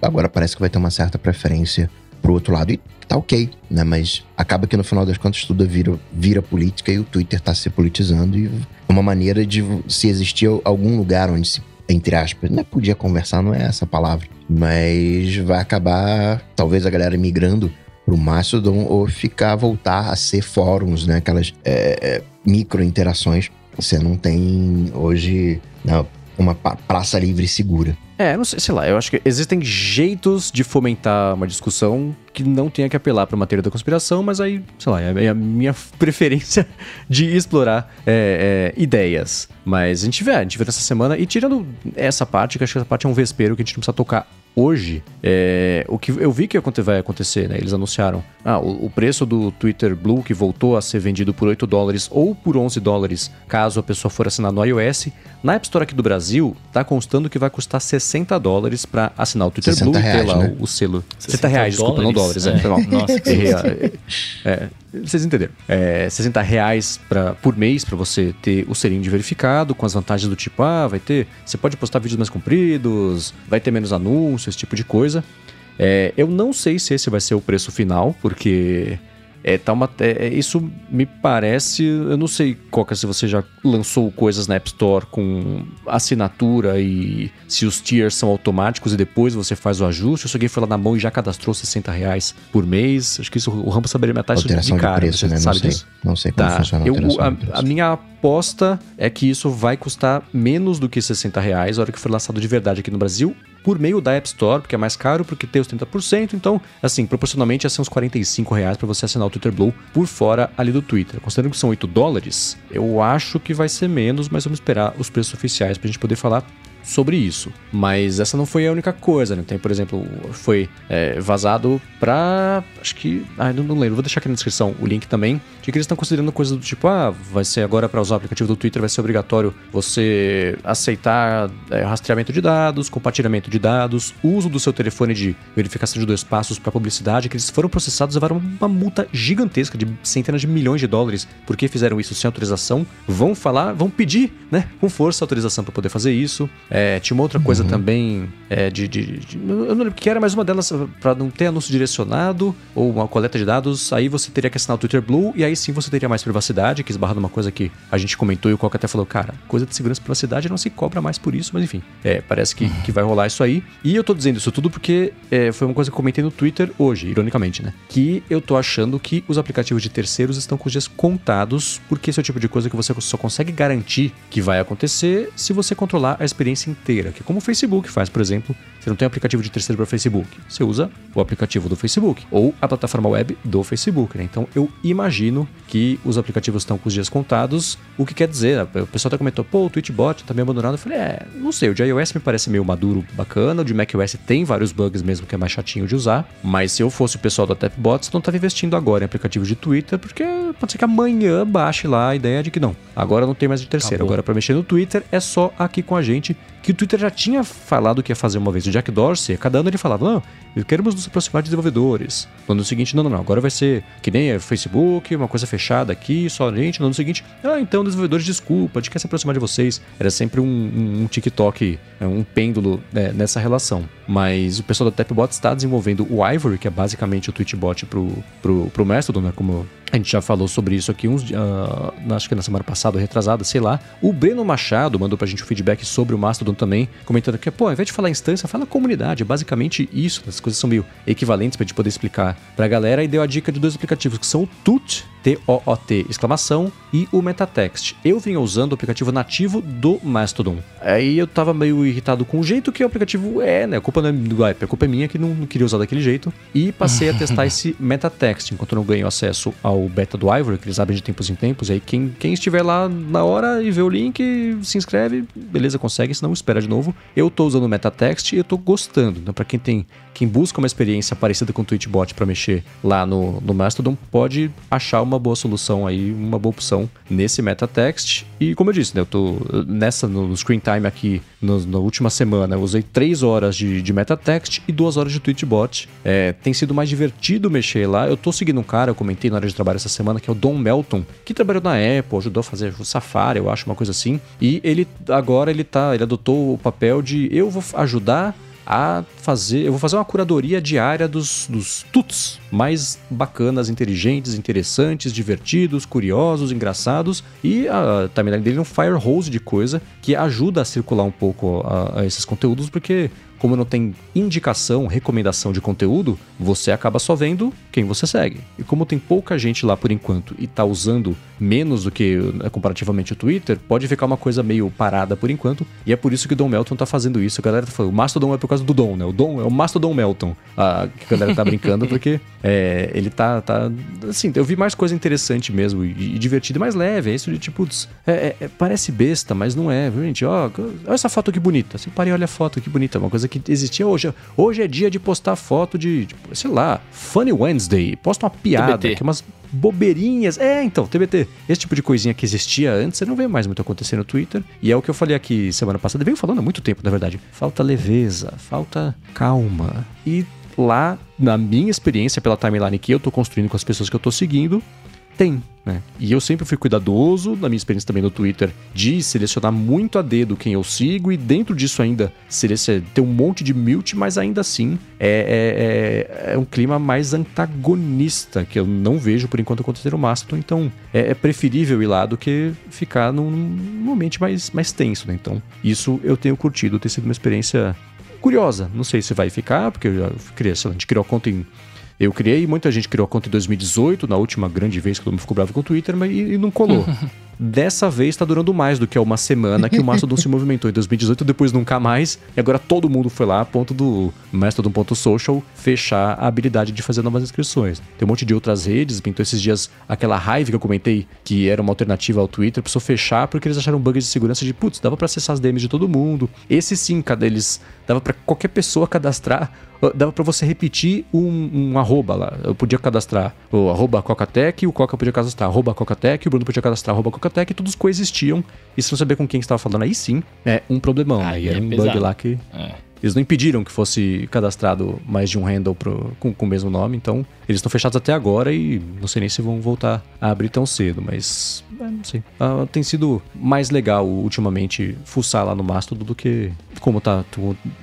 agora parece que vai ter uma certa preferência pro outro lado e tá ok, né? Mas acaba que no final das contas tudo vira, vira política e o Twitter tá se politizando e uma maneira de se existir algum lugar onde se entre aspas, não é podia conversar, não é essa palavra, mas vai acabar talvez a galera migrando pro Mastodon ou ficar voltar a ser fóruns, né? Aquelas é, é, micro interações. Você não tem hoje não, né, uma praça livre segura. É, não sei, sei lá, eu acho que existem jeitos de fomentar uma discussão que não tenha que apelar para uma teoria da conspiração, mas aí, sei lá, é a minha preferência de explorar é, é, ideias. Mas a gente vê, a gente vê nessa semana, e tirando essa parte, que acho que essa parte é um vespeiro que a gente não precisa tocar hoje, é, o que eu vi que vai acontecer, né? Eles anunciaram ah, o, o, preço do Twitter Blue, que voltou a ser vendido por 8 dólares ou por 11 dólares, caso a pessoa for assinar no iOS. Na App Store aqui do Brasil, tá constando que vai custar 60 dólares para assinar o Twitter Blue reais, e ter lá né? o, o, selo. 60 reais, desculpa, não dólares. É. É. Nossa, que é, é, vocês entenderam. É, 60 reais pra, por mês para você ter o selinho de verificado, com as vantagens do tipo, ah, vai ter. Você pode postar vídeos mais compridos, vai ter menos anúncios, esse tipo de coisa. É, eu não sei se esse vai ser o preço final, porque é, tá uma, é, é, isso me parece. Eu não sei é, se você já lançou coisas na App Store com assinatura e se os tiers são automáticos e depois você faz o ajuste. Ou se alguém foi lá na mão e já cadastrou 60 reais por mês. Acho que isso o Rambo saberia metade alteração de cara. De preço, né? Não sei, disso? não sei como tá. funciona a eu, a, a minha aposta é que isso vai custar menos do que 60 reais a hora que for lançado de verdade aqui no Brasil por meio da App Store, porque é mais caro, porque tem os 30%. Então, assim, proporcionalmente ia ser uns 45 reais para você assinar o Twitter Blue por fora ali do Twitter. Considerando que são 8 dólares, eu acho que vai ser menos, mas vamos esperar os preços oficiais para a gente poder falar sobre isso. Mas essa não foi a única coisa, né? Tem, por exemplo, foi é, vazado pra. Acho que. Ah, não, não lembro, vou deixar aqui na descrição o link também. De que eles estão considerando coisas do tipo: ah, vai ser agora para usar o aplicativo do Twitter, vai ser obrigatório você aceitar é, rastreamento de dados, compartilhamento de dados, uso do seu telefone de verificação de dois passos para publicidade, que eles foram processados e levaram uma multa gigantesca de centenas de milhões de dólares porque fizeram isso sem autorização. Vão falar, vão pedir, né, com força autorização para poder fazer isso. É, tinha uma outra coisa uhum. também é, de, de, de, Eu não lembro que era, mas uma delas, para não ter anúncio direcionado ou uma coleta de dados, aí você teria que assinar o Twitter Blue e aí sim você teria mais privacidade, que esbarra numa coisa que a gente comentou e o Coca até falou, cara, coisa de segurança e privacidade não se cobra mais por isso, mas enfim, é, parece que, que vai rolar isso aí. E eu tô dizendo isso tudo porque é, foi uma coisa que eu comentei no Twitter hoje, ironicamente, né? Que eu tô achando que os aplicativos de terceiros estão com os dias contados, porque esse é o tipo de coisa que você só consegue garantir que vai acontecer se você controlar a experiência inteira, que é como o Facebook faz, por exemplo. Você não tem aplicativo de terceiro para Facebook, você usa o aplicativo do Facebook ou a plataforma web do Facebook. Né? Então eu imagino que os aplicativos estão com os dias contados, o que quer dizer, o pessoal até comentou, pô, o Tweetbot tá meio abandonado. Eu falei, é, não sei, o de iOS me parece meio maduro, bacana, o de macOS tem vários bugs mesmo que é mais chatinho de usar, mas se eu fosse o pessoal da Tapbots, não estava investindo agora em aplicativos de Twitter, porque pode ser que amanhã baixe lá a ideia de que não, agora não tem mais de terceiro, Acabou. agora para mexer no Twitter é só aqui com a gente que o Twitter já tinha falado que ia fazer uma vez. O Jack Dorsey, cada ano ele falava, não, queremos nos aproximar de desenvolvedores. No ano seguinte, não, não, não, agora vai ser que nem o Facebook, uma coisa fechada aqui, só a gente. No ano seguinte, ah, então desenvolvedores, desculpa, a gente quer se aproximar de vocês. Era sempre um, um, um TikTok, é, um pêndulo né, nessa relação. Mas o pessoal da Tapbot está desenvolvendo o Ivory, que é basicamente o Tweetbot pro, pro, pro Mastodon, né, como a gente já falou sobre isso aqui uns uh, acho que na semana passada, retrasada, sei lá. O Breno Machado mandou pra gente o um feedback sobre o Mastodon também, comentando que, pô, ao invés de falar instância, fala comunidade. É basicamente isso. As coisas são meio equivalentes pra gente poder explicar pra galera. E deu a dica de dois aplicativos, que são o Tut, T-O-O-T, exclamação, e o Metatext. Eu vinha usando o aplicativo nativo do Mastodon. Aí eu tava meio irritado com o jeito que o aplicativo é, né? A culpa não é do app, a culpa é minha que não, não queria usar daquele jeito. E passei a testar esse Metatext, enquanto eu não ganho acesso ao beta do Ivory, que eles abrem de tempos em tempos. Aí quem, quem estiver lá na hora e vê o link, se inscreve, beleza, consegue, senão espera de novo. Eu tô usando o Metatext e eu tô gostando. Então, para quem tem quem busca uma experiência parecida com o Twitchbot para mexer lá no, no Mastodon, pode achar uma boa solução aí, uma boa opção nesse MetaText. E como eu disse, né, eu tô nessa, no screen time aqui, no, na última semana, eu usei 3 horas de, de MetaText e 2 horas de Twitchbot. É, tem sido mais divertido mexer lá. Eu tô seguindo um cara, eu comentei na hora de trabalho essa semana, que é o Don Melton, que trabalhou na Apple, ajudou a fazer o Safari, eu acho, uma coisa assim. E ele agora ele tá, ele adotou o papel de eu vou ajudar a fazer. Eu vou fazer uma curadoria diária dos, dos tuts mais bacanas, inteligentes, interessantes, divertidos, curiosos, engraçados. E a timeline dele é um fire hose de coisa que ajuda a circular um pouco a, a esses conteúdos, porque como não tem indicação, recomendação de conteúdo, você acaba só vendo quem você segue. E como tem pouca gente lá por enquanto e tá usando menos do que né, comparativamente o Twitter, pode ficar uma coisa meio parada por enquanto. E é por isso que o Dom Melton tá fazendo isso. A galera tá falando, o Mastodon é por causa do Dom, né? O Dom é o Mastodon Melton. A, que a galera tá brincando, porque é, ele tá, tá. Assim, eu vi mais coisa interessante mesmo e, e divertida, mais leve. É isso de tipo, é, é, é, parece besta, mas não é, gente? Ó, olha essa foto que bonita. Assim, parei, olha a foto que bonita. Uma coisa que existia hoje. Hoje é dia de postar foto de, tipo, sei lá, Funny Wednesday. Posta uma piada, TBT. que é umas bobeirinhas. É, então, TBT. Esse tipo de coisinha que existia antes, você não vê mais muito acontecer no Twitter. E é o que eu falei aqui semana passada, venho falando há muito tempo, na verdade. Falta leveza, falta calma. E lá, na minha experiência pela timeline que eu tô construindo com as pessoas que eu tô seguindo, tem. Né? E eu sempre fui cuidadoso, na minha experiência também no Twitter, de selecionar muito a dedo quem eu sigo e dentro disso ainda ter um monte de mute, mas ainda assim é, é, é, é, um clima mais antagonista que eu não vejo por enquanto acontecer no Mastodon. Então é, é preferível ir lá do que ficar num, num ambiente mais, mais tenso. Né? Então isso eu tenho curtido, tem sido uma experiência curiosa. Não sei se vai ficar, porque eu já criei, a gente criou a conta em eu criei, muita gente criou a conta em 2018, na última grande vez que todo mundo ficou bravo com o Twitter, mas e, e não colou. Dessa vez está durando mais do que uma semana que o Mastodon se movimentou em 2018, depois nunca mais. E agora todo mundo foi lá a ponto do Mastodon.social fechar a habilidade de fazer novas inscrições. Tem um monte de outras redes, pintou esses dias aquela Hive que eu comentei, que era uma alternativa ao Twitter, precisou fechar porque eles acharam bugs de segurança de, putz, dava para acessar as DMs de todo mundo. Esse sim, cada eles dava para qualquer pessoa cadastrar dava para você repetir um, um, arroba lá. Eu podia cadastrar o arroba Cocatec, o Coca podia cadastrar arroba Cocatec, o Bruno podia cadastrar arroba Cocatec, e todos coexistiam. E se não saber com quem estava falando, aí sim, é um problemão. Aí, era é um pesado. bug lá que... É. Eles não impediram que fosse cadastrado mais de um handle pro, com, com o mesmo nome, então eles estão fechados até agora e não sei nem se vão voltar a abrir tão cedo, mas é, não sei. Ah, tem sido mais legal ultimamente fuçar lá no Mastodon do que como tá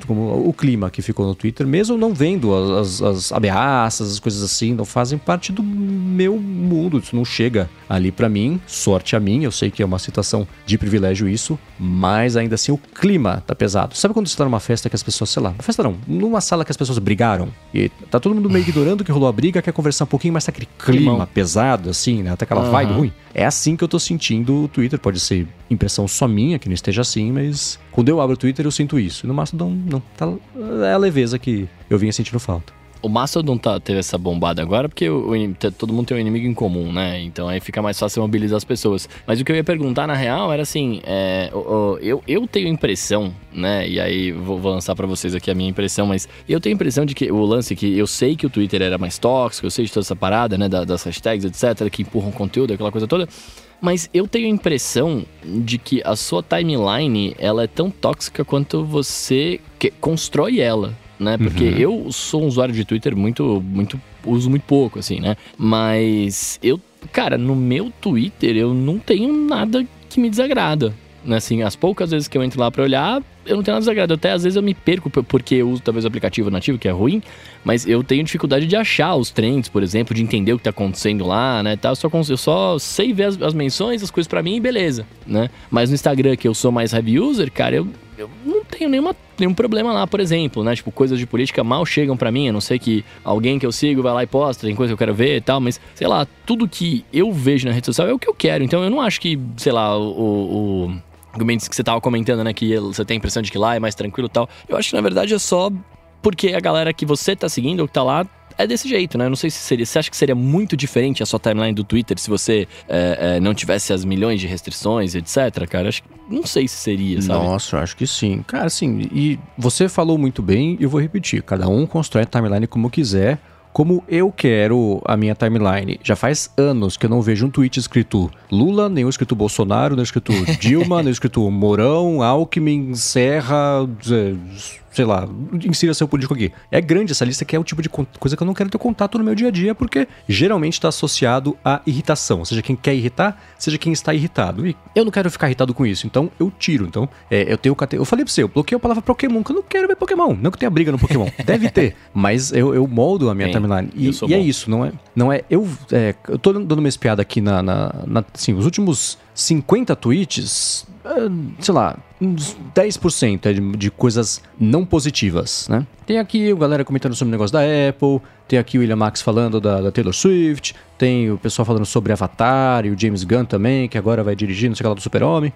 como o clima que ficou no Twitter, mesmo não vendo as, as ameaças, as coisas assim, não fazem parte do meu mundo, isso não chega ali para mim, sorte a mim, eu sei que é uma situação de privilégio isso, mas ainda assim o clima tá pesado. Sabe quando você tá numa festa que as pessoas, sei lá, uma festa não, numa sala que as pessoas brigaram e tá todo mundo meio ignorando que rolou a briga, quer conversar um pouquinho, mas tá aquele clima Climão. pesado assim, né, até aquela uhum. vibe ruim. É assim que eu tô sentindo o Twitter, pode ser impressão só minha, que não esteja assim, mas quando eu abro o Twitter eu sinto isso. E no Mastodon, não. Tá, é a leveza que eu vinha sentindo falta. O Mastodon tá, teve essa bombada agora porque o, o, todo mundo tem um inimigo em comum, né? Então aí fica mais fácil mobilizar as pessoas. Mas o que eu ia perguntar na real era assim: é, eu, eu tenho impressão, né? E aí vou, vou lançar para vocês aqui a minha impressão, mas eu tenho impressão de que o lance que eu sei que o Twitter era mais tóxico, eu sei de toda essa parada, né? Das hashtags, etc., que empurram conteúdo, aquela coisa toda. Mas eu tenho a impressão de que a sua timeline ela é tão tóxica quanto você constrói ela, né? Porque uhum. eu sou um usuário de Twitter muito, muito, uso muito pouco, assim, né? Mas eu, cara, no meu Twitter eu não tenho nada que me desagrada. Né? Assim, as poucas vezes que eu entro lá para olhar, eu não tenho nada desagrado. Até às vezes eu me perco porque eu uso talvez o aplicativo nativo, que é ruim, mas eu tenho dificuldade de achar os trends, por exemplo, de entender o que tá acontecendo lá, né? Tá, eu, só, eu só sei ver as, as menções, as coisas para mim e beleza, né? Mas no Instagram, que eu sou mais heavy user, cara, eu, eu tenho nenhuma, nenhum problema lá, por exemplo, né? Tipo, coisas de política mal chegam para mim, a não sei que alguém que eu sigo vai lá e posta, tem coisa que eu quero ver e tal, mas, sei lá, tudo que eu vejo na rede social é o que eu quero. Então eu não acho que, sei lá, o, o argumentos que você tava comentando, né? Que você tem a impressão de que lá é mais tranquilo e tal. Eu acho que na verdade é só porque a galera que você tá seguindo ou que tá lá é desse jeito, né? Eu não sei se seria. Você acha que seria muito diferente a sua timeline do Twitter se você é, é, não tivesse as milhões de restrições, etc, cara? Acho que. Não sei se seria, sabe? Nossa, acho que sim. Cara, assim, e você falou muito bem e eu vou repetir. Cada um constrói a timeline como quiser como eu quero a minha timeline. Já faz anos que eu não vejo um tweet escrito Lula, nem escrito Bolsonaro, nem escrito Dilma, nem escrito Mourão, Alckmin, Serra, sei lá, insira seu político aqui. É grande essa lista que é o tipo de coisa que eu não quero ter contato no meu dia a dia, porque geralmente está associado à irritação. Seja quem quer irritar, seja quem está irritado. E eu não quero ficar irritado com isso, então eu tiro. Então, é, eu tenho Eu falei pra você, eu bloqueei a palavra Pokémon, que eu não quero ver Pokémon. Não que tenha briga no Pokémon. Deve ter. Mas eu, eu moldo a minha Sim, timeline. E, e é isso, não é? Não é. Eu, é, eu tô dando uma espiada aqui na, na, na. Assim, os últimos 50 tweets, sei lá, uns 10% de, de coisas não positivas, né? Tem aqui o galera comentando sobre o negócio da Apple, tem aqui o William Max falando da, da, Taylor Swift, tem o pessoal falando sobre Avatar e o James Gunn também, que agora vai dirigir, não sei o que lá, do Super-Homem.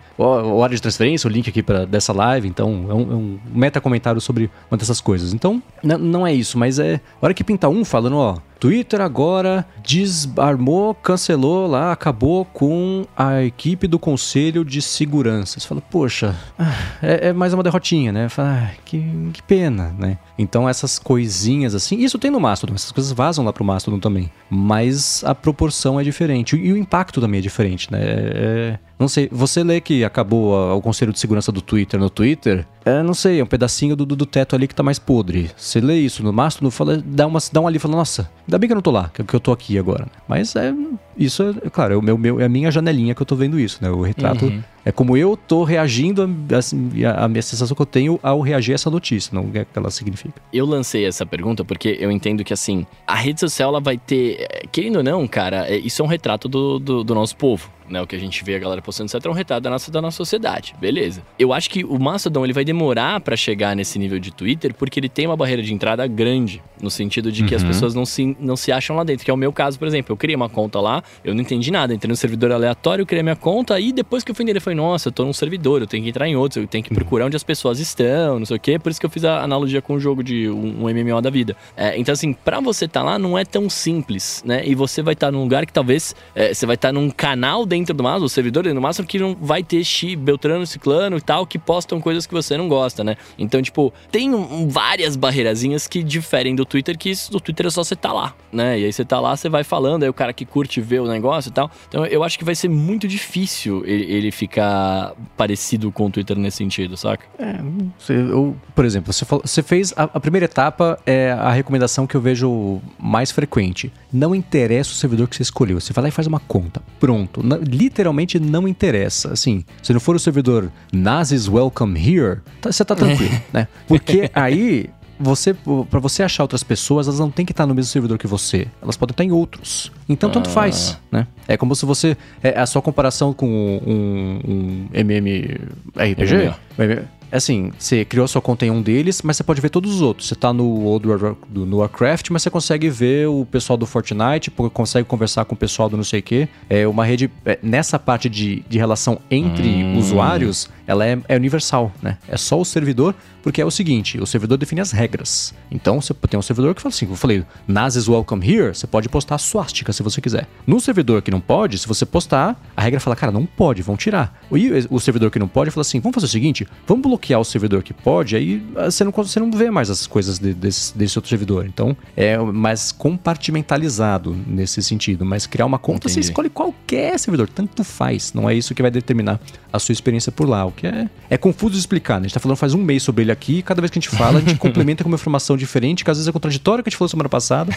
Área de transferência, o link aqui pra, dessa live, então é um, é um meta-comentário sobre uma dessas coisas. Então, não é isso, mas é. Hora que pinta um falando, ó, Twitter agora desarmou, cancelou lá, acabou com a equipe do Conselho de Segurança. Você fala, poxa, é, é mais uma derrotinha, né? Fala, ah, que, que pena, né? Então essas coisinhas assim, isso tem no Mastodon, essas coisas vazam lá pro Mastodon também. Mas a proporção é diferente e o impacto também é diferente, né? É, é não sei, você lê que acabou a, o conselho de segurança do Twitter no Twitter, é, não sei, é um pedacinho do, do, teto ali que tá mais podre. Você lê isso no Mastodon, fala, dá, uma, dá um ali e fala, nossa, ainda bem que eu não tô lá, que, que eu tô aqui agora. Mas é, isso é, claro, é, o meu, meu, é a minha janelinha que eu tô vendo isso, né? O retrato uhum. é como eu tô reagindo, assim, a, a, minha sensação que eu tenho ao reagir a essa notícia, não é o que ela significa. Eu lancei essa pergunta porque eu entendo que, assim, a rede social ela vai ter, querendo ou não, cara, é, isso é um retrato do, do, do nosso povo né? O que a gente vê a galera postando, etc, é um retrato da nossa, da nossa sociedade. Beleza. Eu acho que o Mastodon ele vai demorar para chegar nesse nível de Twitter porque ele tem uma barreira de entrada grande, no sentido de que uhum. as pessoas não se, não se acham lá dentro, que é o meu caso, por exemplo. Eu criei uma conta lá, eu não entendi nada, entrei no servidor aleatório, criei minha conta e depois que eu fui entender, foi nossa, eu tô num servidor, eu tenho que entrar em outros, eu tenho que procurar onde as pessoas estão, não sei o quê. Por isso que eu fiz a analogia com o jogo de um, um MMO da vida. É, então, assim, pra você estar tá lá não é tão simples, né? E você vai estar tá num lugar que talvez é, você vai estar tá num canal dentro do Mastodon, o servidor no máximo que não vai ter X, Beltrano, Ciclano e tal, que postam coisas que você não gosta, né? Então, tipo, tem um, várias barreirazinhas que diferem do Twitter, que isso, do Twitter é só você tá lá, né? E aí você tá lá, você vai falando, aí o cara que curte vê o negócio e tal. Então, eu acho que vai ser muito difícil ele, ele ficar parecido com o Twitter nesse sentido, saca? É, você, eu, por exemplo, você, falou, você fez a, a primeira etapa, é a recomendação que eu vejo mais frequente. Não interessa o servidor que você escolheu, você vai lá e faz uma conta. Pronto. Literalmente não interessa. Assim, se não for o servidor Nazis Welcome Here, tá, você tá tranquilo, né? Porque aí você para você achar outras pessoas, elas não têm que estar no mesmo servidor que você. Elas podem estar em outros. Então, tanto ah. faz, né? É como se você... É a sua comparação com um, um MMORPG... É assim, você criou a sua conta em um deles, mas você pode ver todos os outros. Você tá no World War, no Warcraft, mas você consegue ver o pessoal do Fortnite, consegue conversar com o pessoal do não sei o quê. É uma rede, é, nessa parte de, de relação entre hum. usuários, ela é, é universal, né? É só o servidor, porque é o seguinte, o servidor define as regras. Então, você tem um servidor que fala assim, eu falei, Nazis welcome here, você pode postar a suástica se você quiser. No servidor que não pode, se você postar, a regra fala, cara, não pode, vão tirar. E o servidor que não pode fala assim, vamos fazer o seguinte, vamos bloquear bloquear o servidor que pode, aí ah, você não, você não vê mais as coisas de, desse, desse outro servidor. Então, é mais compartimentalizado nesse sentido. Mas criar uma conta, Entendi. você escolhe qualquer servidor, tanto faz. Não é isso que vai determinar a sua experiência por lá. Que é, é confuso de explicar, né? A gente tá falando faz um mês sobre ele aqui, e cada vez que a gente fala, a gente complementa com uma informação diferente, que às vezes é contraditório que a gente falou semana passada.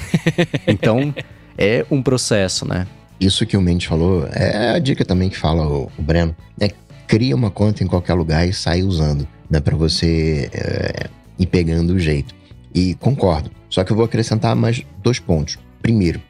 Então, é um processo, né? Isso que o Mendes falou é a dica também que fala o, o Breno. É cria uma conta em qualquer lugar e sai usando, né? Para você é, ir pegando o jeito. E concordo. Só que eu vou acrescentar mais dois pontos. Primeiro,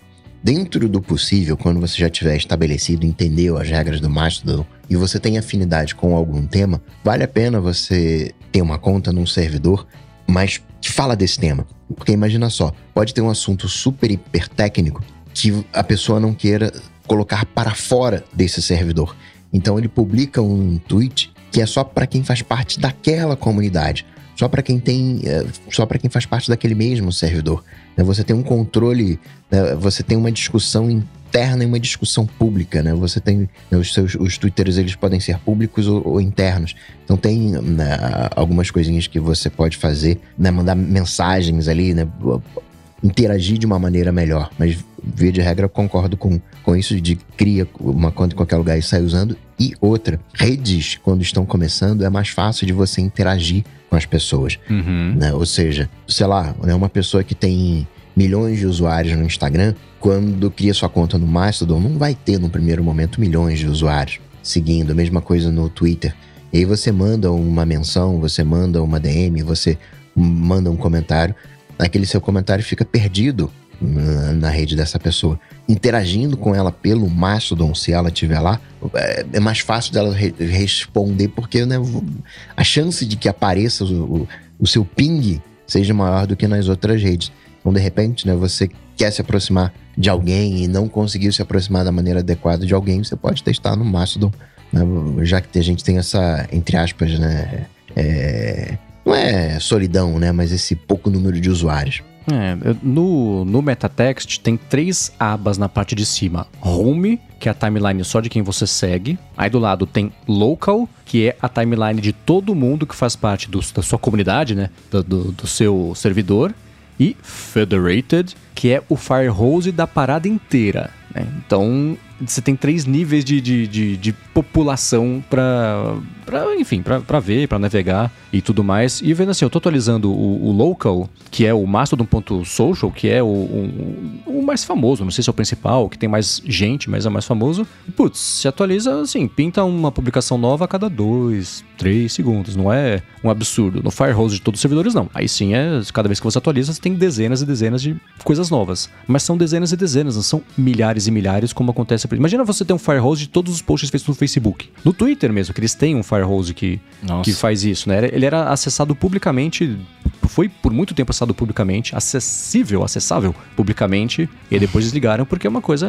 dentro do possível, quando você já tiver estabelecido, entendeu as regras do Mastodon e você tem afinidade com algum tema, vale a pena você ter uma conta num servidor, mas que fala desse tema. Porque imagina só, pode ter um assunto super hiper técnico que a pessoa não queira colocar para fora desse servidor. Então ele publica um tweet que é só para quem faz parte daquela comunidade, só para quem tem, é, só para quem faz parte daquele mesmo servidor. Né? Você tem um controle, né? você tem uma discussão interna e uma discussão pública, né? Você tem né, os seus os twitters eles podem ser públicos ou, ou internos. Então tem né, algumas coisinhas que você pode fazer, né? Mandar mensagens ali, né? interagir de uma maneira melhor. Mas, via de regra, concordo com, com isso de cria uma conta em qualquer lugar e sai usando. E outra, redes, quando estão começando, é mais fácil de você interagir com as pessoas. Uhum. né? Ou seja, sei lá, né, uma pessoa que tem milhões de usuários no Instagram, quando cria sua conta no Mastodon, não vai ter no primeiro momento milhões de usuários seguindo. A mesma coisa no Twitter. E aí você manda uma menção, você manda uma DM, você manda um comentário, aquele seu comentário fica perdido na, rede dessa pessoa. Interagindo com ela pelo Mastodon, se ela estiver lá, é, é mais fácil dela re- responder, porque né, a chance de que apareça o, o- o seu ping seja maior do que nas outras redes. Então, de repente, né, você quer se aproximar de alguém e não conseguiu se aproximar da maneira adequada de alguém, você pode testar no Mastodon, né, já que a gente tem essa, entre aspas, né, é, não é solidão, né, mas esse pouco número de usuários. É, no, no MetaText tem três abas na parte de cima. Home, que é a timeline só de quem você segue. Aí do lado tem Local, que é a timeline de todo mundo que faz parte do- da sua comunidade, né? Do, do- do seu servidor. E Federated, que é o firehose da parada inteira. né? Então você tem três níveis de, de, de, de população pra, pra enfim, pra ver, pra navegar e tudo mais. E vendo assim, eu tô atualizando o, o local, que é o Mastodon.social, que é o, o, o mais famoso, não sei se é o principal, que tem mais gente, mas é o mais famoso. E, putz, se atualiza assim, pinta uma publicação nova a cada dois, três segundos. Não é um absurdo. No Firehose de todos os servidores, não. Aí sim, é cada vez que você atualiza, você tem dezenas e dezenas de coisas novas. Mas são dezenas e dezenas, não são milhares e milhares como acontece. Imagina você ter um Firehose de todos os posts feitos no Facebook. No Twitter mesmo, que eles têm um Firehose que, Nossa. que faz isso, né? Ele era acessado publicamente, foi por muito tempo acessado publicamente, acessível, acessável publicamente, e depois desligaram porque é uma coisa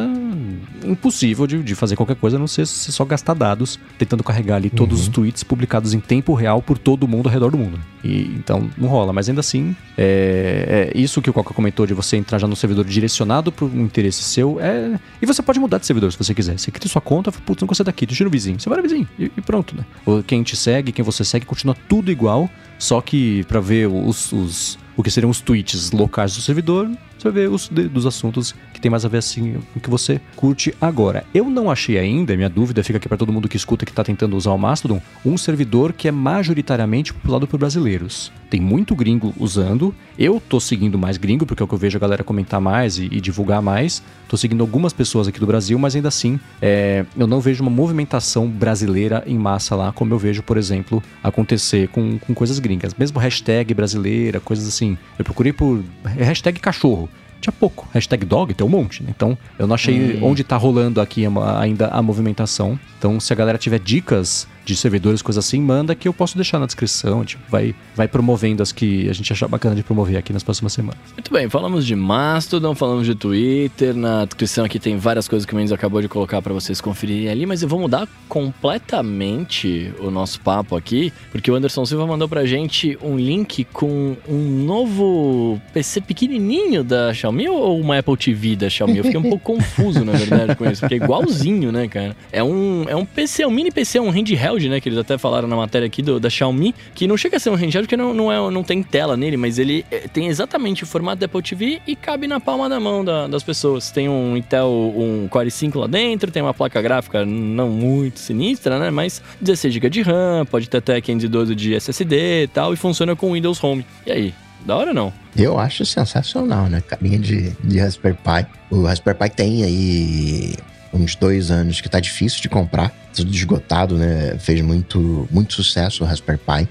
impossível de, de fazer qualquer coisa, a não ser se só gastar dados tentando carregar ali todos os tweets publicados em tempo real por todo mundo ao redor do mundo. E então não rola, mas ainda assim, é, é isso que o Coca comentou de você entrar já no servidor direcionado por um interesse seu, é e você pode mudar de servidor se você quiser. Você cria sua conta, putz, não gostei daqui, deixa no vizinho. Você vai no vizinho e, e pronto, né? Quem te segue, quem você segue, continua tudo igual, só que pra ver os, os- o que seriam os tweets locais do servidor, você ver os de- dos assuntos que tem mais a ver assim com o que você curte agora. Eu não achei ainda, minha dúvida fica aqui pra todo mundo que escuta que tá tentando usar o Mastodon, um servidor que é majoritariamente populado por brasileiros. Tem muito gringo usando. Eu tô seguindo mais gringo, porque é o que eu vejo a galera comentar mais e, e divulgar mais. Tô seguindo algumas pessoas aqui do Brasil, mas ainda assim, é, eu não vejo uma movimentação brasileira em massa lá, como eu vejo, por exemplo, acontecer com, com coisas gringas. Mesmo hashtag brasileira, coisas assim. Eu procurei por hashtag cachorro. Tinha pouco. Hashtag dog tem um monte, né? Então, eu não achei onde tá rolando aqui ainda a movimentação. Então, se a galera tiver dicas de servidores, coisas assim, manda que eu posso deixar na descrição. Gente vai, vai promovendo as que a gente achar bacana de promover aqui nas próximas semanas. Muito bem, falamos de Mastodon, falamos de Twitter. Na descrição aqui tem várias coisas que o Mendes acabou de colocar para vocês conferirem ali, mas eu vou mudar completamente o nosso papo aqui, porque o Anderson Silva mandou pra gente um link com um novo PC pequenininho da Xiaomi ou uma Apple TV da Xiaomi? Eu fiquei um pouco confuso, na verdade, com isso, porque é igualzinho, né, cara? É um, é um PC, um mini PC, um handheld, né, que eles até falaram na matéria aqui do, da Xiaomi, que não chega a ser um handheld porque não, não, é, não tem tela nele, mas ele é, tem exatamente o formato da Apple TV e cabe na palma da mão da- das pessoas. Tem um Intel, um Core i5 lá dentro, tem uma placa gráfica não muito sinistra, né, mas 16 GB de RAM, pode ter até 512 de SSD e tal, e funciona com Windows Home. E aí, da hora não? Eu acho sensacional, né? Carinha de, de Raspberry Pi. O Raspberry Pi tem aí uns dois anos que tá difícil de comprar. Tudo esgotado, né? Fez muito, muito sucesso o Raspberry Pi.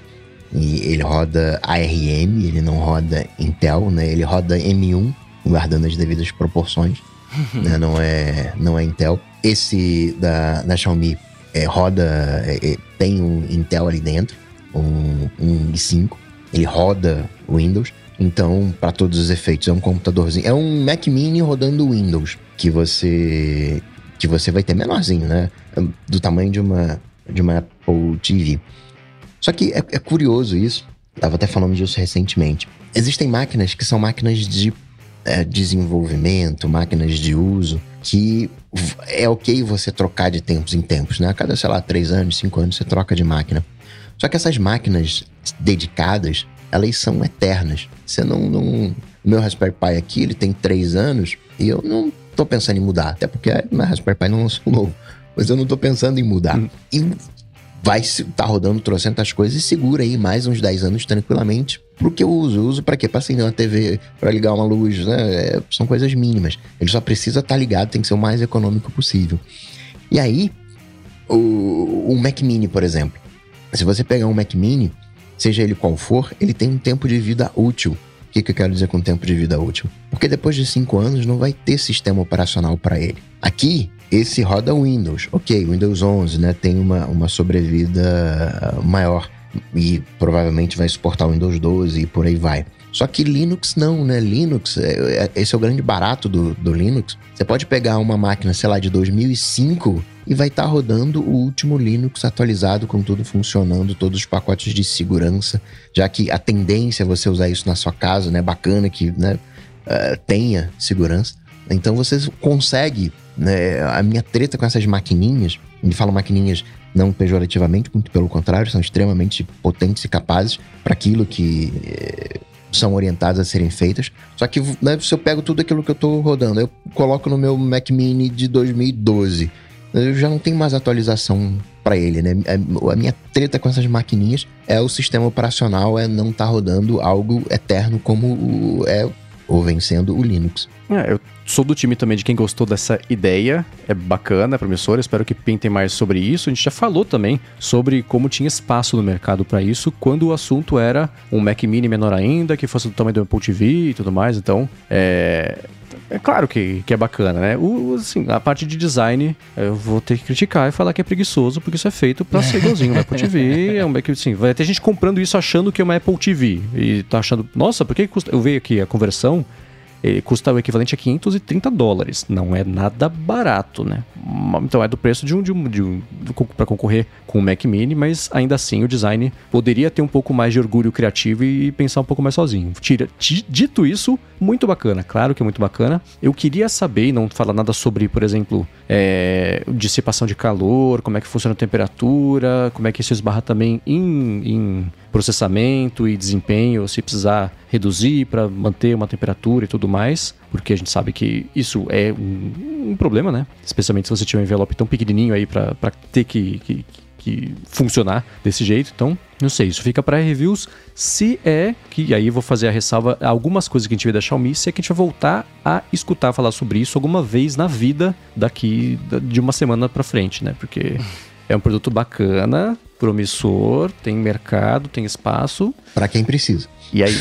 E ele roda ARM, ele não roda Intel, né? Ele roda M1, guardando as devidas proporções. né? Não, é, não é Intel. Esse da, da Xiaomi é, roda, é, é, tem um Intel ali dentro, um, um i5. Ele roda Windows. Então, para todos os efeitos, é um computadorzinho. É um Mac Mini rodando Windows. Que você. Que você vai ter menorzinho, né? Do tamanho de uma, de uma Apple TV. Só que é, é curioso isso. Tava até falando disso recentemente. Existem máquinas que são máquinas de é, desenvolvimento, máquinas de uso, que é ok você trocar de tempos em tempos, né? A cada, sei lá, três anos, cinco anos você troca de máquina. Só que essas máquinas dedicadas, elas são eternas. Você não. não... O meu Raspberry Pi aqui, ele tem três anos e eu não tô pensando em mudar. Até porque meu Raspberry Pi não lançou novo. Mas eu não tô pensando em mudar. E vai estar tá rodando trocentas coisas e segura aí mais uns 10 anos tranquilamente pro que eu uso. Eu uso para quê? Pra acender uma TV, para ligar uma luz, né? É, são coisas mínimas. Ele só precisa estar tá ligado, tem que ser o mais econômico possível. E aí, o, o Mac Mini, por exemplo. Se você pegar um Mac Mini, seja ele qual for, ele tem um tempo de vida útil. Que, que eu quero dizer com tempo de vida útil? Porque depois de 5 anos não vai ter sistema operacional para ele. Aqui, esse roda Windows. Ok, Windows 11 né, tem uma, uma sobrevida maior e provavelmente vai suportar o Windows 12 e por aí vai. Só que Linux não, né? Linux, é, é, esse é o grande barato do, do Linux. Você pode pegar uma máquina, sei lá, de 2005 e vai estar tá rodando o último Linux atualizado com tudo funcionando, todos os pacotes de segurança, já que a tendência é você usar isso na sua casa, né? Bacana que né, uh, tenha segurança. Então você consegue né, a minha treta com essas maquininhas, e falo maquininhas não pejorativamente, muito pelo contrário, são extremamente potentes e capazes para aquilo que eh, são orientadas a serem feitas. Só que né, se eu pego tudo aquilo que eu estou rodando, eu coloco no meu Mac Mini de 2012, eu já não tenho mais atualização para ele, né? É, a minha treta com essas maquininhas é o sistema operacional, é não estar tá rodando algo eterno como é ou vencendo o Linux. É, eu sou do time também de quem gostou dessa ideia. É bacana, é promissora. Espero que pintem mais sobre isso. A gente já falou também sobre como tinha espaço no mercado para isso quando o assunto era um Mac Mini menor ainda, que fosse do tamanho do Apple TV e tudo mais. Então, é, é claro que, que é bacana, né? O, assim, a parte de design eu vou ter que criticar e falar que é preguiçoso, porque isso é feito para ser igualzinho. Apple TV é um Mac, assim, vai ter gente comprando isso achando que é uma Apple TV. E tá achando, nossa, por que custa? Eu vejo aqui a conversão ele custa o equivalente a 530 dólares. Não é nada barato, né? Então é do preço de um, de um, de um para concorrer com o Mac Mini, mas ainda assim o design poderia ter um pouco mais de orgulho criativo e pensar um pouco mais sozinho. Tira, dito isso, muito bacana, claro que é muito bacana. Eu queria saber, não falar nada sobre, por exemplo, é, dissipação de calor, como é que funciona a temperatura, como é que isso esbarra também em, em processamento e desempenho, se precisar reduzir para manter uma temperatura e tudo mais, porque a gente sabe que isso é um, um problema, né? Especialmente se você tiver um envelope tão pequenininho aí para ter que, que, que funcionar desse jeito. Então, não sei, isso fica para reviews. Se é que, aí eu vou fazer a ressalva, algumas coisas que a gente vê da Xiaomi, se é que a gente vai voltar a escutar falar sobre isso alguma vez na vida daqui de uma semana para frente, né? Porque é um produto bacana, promissor, tem mercado, tem espaço. Para quem precisa. E aí?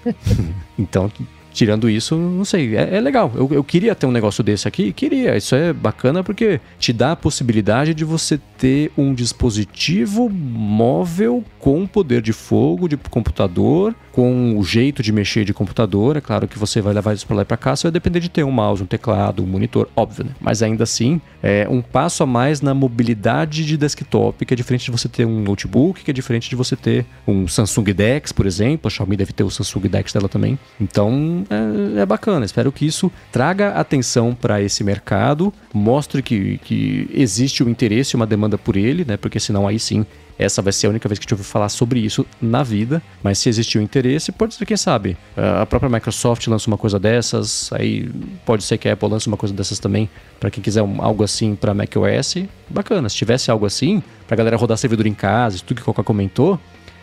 então, tirando isso, não sei, é, é legal. Eu, eu, queria ter um negócio desse aqui, queria. Isso é bacana porque te dá a possibilidade de você ter um dispositivo móvel com poder de fogo de computador com o jeito de mexer de computador. É claro que você vai levar isso para lá e para cá, você vai depender de ter um mouse, um teclado, um monitor, óbvio, né? Mas ainda assim, é um passo a mais na mobilidade de desktop, que é diferente de você ter um notebook, que é diferente de você ter um Samsung Dex, por exemplo. A Xiaomi deve ter o Samsung Dex dela também. Então, é, é bacana. Espero que isso traga atenção para esse mercado, mostre que, que existe um interesse, uma demanda por ele, né? Porque senão aí sim essa vai ser a única vez que a gente ouviu falar sobre isso na vida, mas se existiu interesse, pode ser, quem sabe, a própria Microsoft lança uma coisa dessas, aí pode ser que a Apple lance uma coisa dessas também, para quem quiser um, algo assim para macOS. Bacana, se tivesse algo assim, pra galera rodar servidor em casa, tudo que o Coca comentou,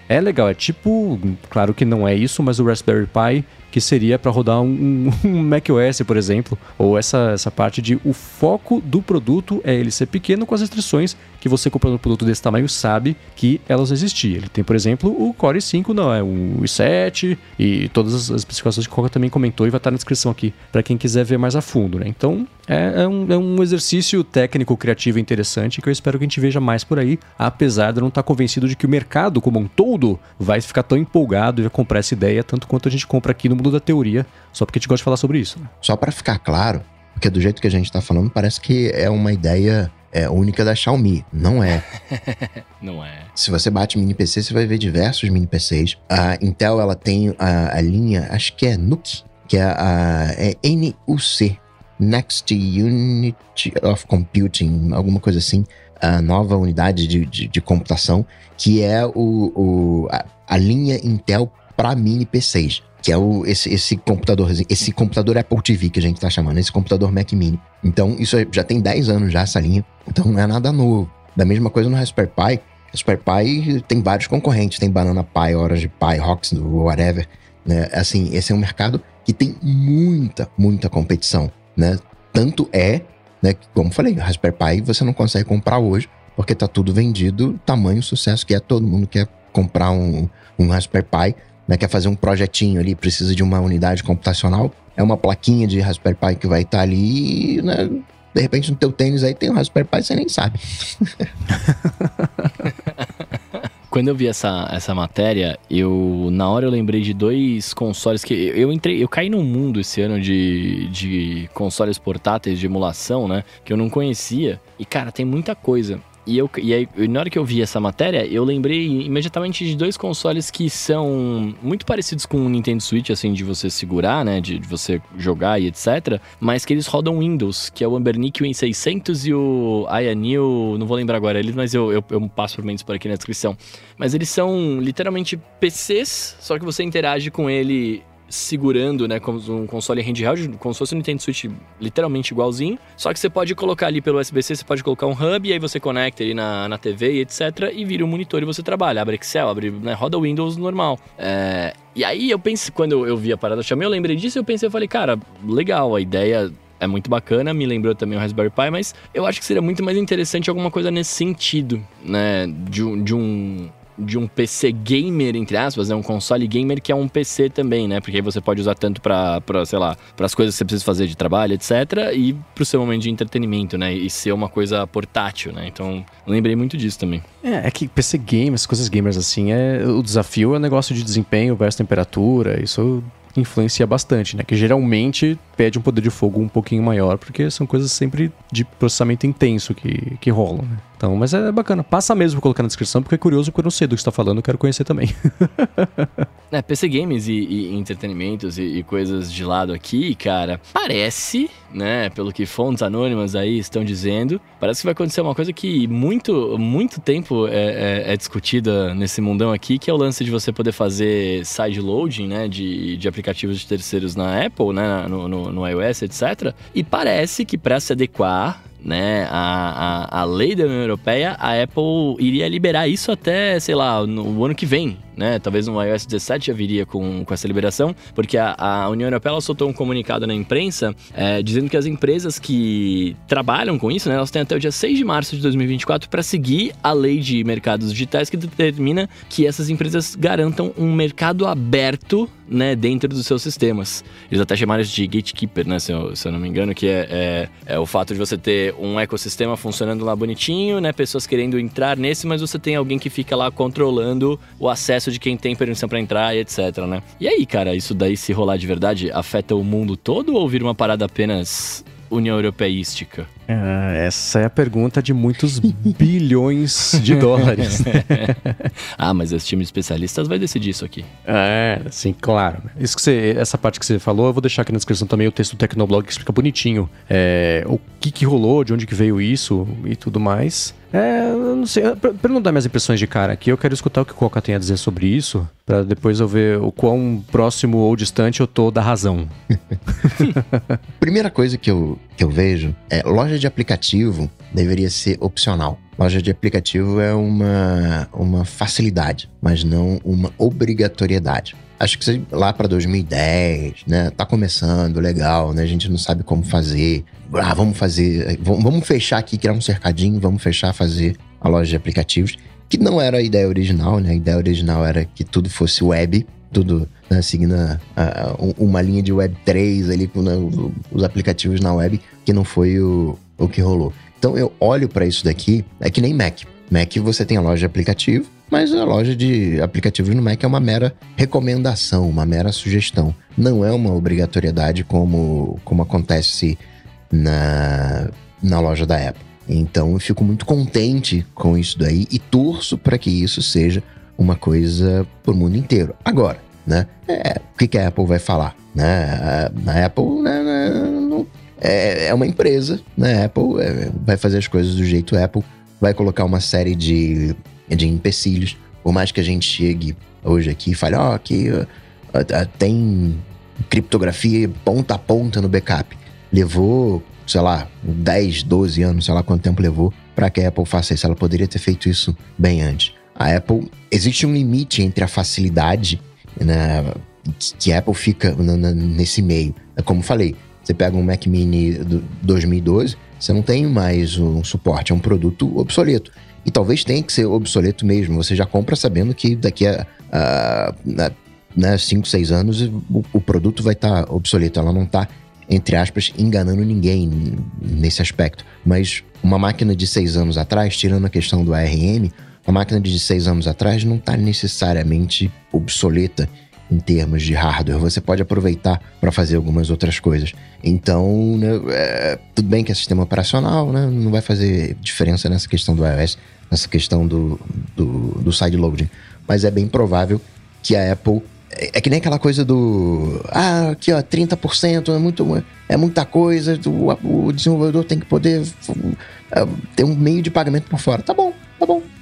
é legal, é tipo, claro que não é isso, mas o Raspberry Pi que seria para rodar um, um macOS, por exemplo, ou essa, essa parte de o foco do produto é ele ser pequeno com as restrições que você comprando um produto desse tamanho sabe que elas existiam. Ele tem, por exemplo, o Core i5, não, é um i7 e todas as especificações que o Coca também comentou e vai estar na descrição aqui para quem quiser ver mais a fundo, né? Então, é, é, um, é um exercício técnico, criativo interessante que eu espero que a gente veja mais por aí, apesar de eu não estar convencido de que o mercado como um todo vai ficar tão empolgado e vai comprar essa ideia tanto quanto a gente compra aqui no mundo da teoria, só porque a gente gosta de falar sobre isso. Né? Só para ficar claro, porque do jeito que a gente está falando, parece que é uma ideia é, única da Xiaomi. Não é. Não é. Se você bate mini PC, você vai ver diversos mini PCs. A Intel ela tem a, a linha, acho que é NUC, que é a é NUC, Next Unit of Computing, alguma coisa assim, a nova unidade de, de, de computação, que é o, o a, a linha Intel para mini PCs que é o, esse, esse computador, esse computador Apple TV que a gente tá chamando, esse computador Mac Mini. Então, isso já tem 10 anos já, essa linha. Então, não é nada novo. Da mesma coisa no Raspberry Pi, Raspberry Pi tem vários concorrentes, tem Banana Pi, Orange Pi, Rox, whatever, né? Assim, esse é um mercado que tem muita, muita competição, né? Tanto é, né, que, como falei, Raspberry Pi você não consegue comprar hoje, porque tá tudo vendido, tamanho sucesso que é, todo mundo quer comprar um, um Raspberry Pi, né, quer fazer um projetinho ali, precisa de uma unidade computacional, é uma plaquinha de Raspberry Pi que vai estar tá ali, né, de repente no teu tênis aí tem um Raspberry Pi, você nem sabe. Quando eu vi essa, essa matéria, eu na hora eu lembrei de dois consoles que eu entrei, eu caí num mundo esse ano de, de consoles portáteis de emulação, né, que eu não conhecia. E cara, tem muita coisa. E, eu, e aí, na hora que eu vi essa matéria, eu lembrei imediatamente de dois consoles que são muito parecidos com o Nintendo Switch, assim, de você segurar, né? De, de você jogar e etc. Mas que eles rodam Windows, que é o Ambernic Win600 e o Ayanil, não vou lembrar agora eles, mas eu, eu, eu passo por menos por aqui na descrição. Mas eles são literalmente PCs, só que você interage com ele segurando, né, como um console handheld, como se fosse um Nintendo Switch literalmente igualzinho. Só que você pode colocar ali pelo USB-C, você pode colocar um hub e aí você conecta ele na, na TV e etc. E vira um monitor e você trabalha. Abre Excel, abre, né, roda Windows normal. É, e aí eu pensei, quando eu vi a parada, chamei, eu lembrei disso e eu pensei, eu falei, cara, legal, a ideia é muito bacana, me lembrou também o Raspberry Pi, mas eu acho que seria muito mais interessante alguma coisa nesse sentido, né? De, de um de um PC gamer, entre aspas, é um console gamer que é um PC também, né? Porque aí você pode usar tanto para, sei lá, para as coisas que você precisa fazer de trabalho, etc, e para o seu momento de entretenimento, né? E ser uma coisa portátil, né? Então, lembrei muito disso também. É, é que PC games, coisas gamers assim, é o desafio é negócio de desempenho versus temperatura, isso influencia bastante, né? Que geralmente pede um poder de fogo um pouquinho maior, porque são coisas sempre de processamento intenso que, que rolam, né? Então, mas é bacana. Passa mesmo pra colocar na descrição, porque é curioso, porque eu não sei do que você tá falando, eu quero conhecer também. é, PC Games e, e entretenimentos e, e, coisas de lado aqui, cara, parece, né, pelo que fontes anônimas aí estão dizendo, parece que vai acontecer uma coisa que muito, muito tempo é, é, é discutida nesse mundão aqui, que é o lance de você poder fazer side loading, né, de, de aplicativos de terceiros na Apple, né, no, no, no iOS, etc. E parece que para se adequar né, a, a, a lei da União Europeia, a Apple iria liberar isso até, sei lá, no ano que vem, né? Talvez no iOS 17 já viria com, com essa liberação, porque a, a União Europeia soltou um comunicado na imprensa é, dizendo que as empresas que trabalham com isso, né, elas têm até o dia 6 de março de 2024 para seguir a lei de mercados digitais que determina que essas empresas garantam um mercado aberto né, dentro dos seus sistemas. Eles até chamaram de gatekeeper, né, se eu, se eu não me engano, que é, é, é, o fato de você ter um ecossistema funcionando lá bonitinho, né, pessoas querendo entrar nesse, mas você tem alguém que fica lá controlando o acesso de quem tem permissão para entrar e etc, né? E aí, cara, isso daí se rolar de verdade afeta o mundo todo ou vira uma parada apenas União Europeística? É, essa é a pergunta de muitos bilhões de dólares. ah, mas esse time de especialistas vai decidir isso aqui. É, sim, claro. Isso que você, essa parte que você falou, eu vou deixar aqui na descrição também o texto do Tecnoblog que explica bonitinho é, o que, que rolou, de onde que veio isso e tudo mais. É, não sei, pra, não dar minhas impressões de cara aqui, eu quero escutar o que o Coca tem a dizer sobre isso, para depois eu ver o quão próximo ou distante eu tô da razão. Primeira coisa que eu, que eu vejo é loja de aplicativo deveria ser opcional. Loja de aplicativo é uma, uma facilidade, mas não uma obrigatoriedade. Acho que lá para 2010, né? Tá começando, legal, né? A gente não sabe como fazer. Ah, vamos fazer, vamos fechar aqui, criar um cercadinho, vamos fechar, fazer a loja de aplicativos, que não era a ideia original, né? A ideia original era que tudo fosse web, tudo né, seguindo a, a, uma linha de Web 3 ali com né, os aplicativos na web, que não foi o, o que rolou. Então eu olho para isso daqui, é que nem Mac. Mac você tem a loja de aplicativo, mas a loja de aplicativos no Mac é uma mera recomendação, uma mera sugestão. Não é uma obrigatoriedade como, como acontece na, na loja da Apple. Então eu fico muito contente com isso daí e torço para que isso seja uma coisa para o mundo inteiro. Agora, né? É, o que, que a Apple vai falar? Né? A Apple né, não, é, é uma empresa, né? Apple é, vai fazer as coisas do jeito Apple, vai colocar uma série de, de empecilhos. Por mais que a gente chegue hoje aqui e fale, ó, oh, aqui uh, uh, tem criptografia ponta a ponta no backup. Levou sei lá, 10, 12 anos, sei lá quanto tempo levou para que a Apple faça isso. Ela poderia ter feito isso bem antes. A Apple, existe um limite entre a facilidade né, que a Apple fica nesse meio. É como falei, você pega um Mac Mini do 2012, você não tem mais um suporte, é um produto obsoleto. E talvez tenha que ser obsoleto mesmo. Você já compra sabendo que daqui a, a, a né, 5, 6 anos o, o, produto vai estar tá obsoleto. Ela não está, entre aspas, enganando ninguém nesse aspecto. Mas uma máquina de 6 anos atrás, tirando a questão do ARM, a máquina de 6 anos atrás não está necessariamente obsoleta em termos de hardware. Você pode aproveitar para fazer algumas outras coisas. Então, né, é, tudo bem que é sistema operacional, né, não vai fazer diferença nessa questão do iOS, nessa questão do, do, do sideloading. Mas é bem provável que a Apple é, é que nem aquela coisa do. Ah, aqui ó, 30% é, muito, é muita coisa, o, o desenvolvedor tem que poder é, ter um meio de pagamento por fora. Tá bom, tá bom.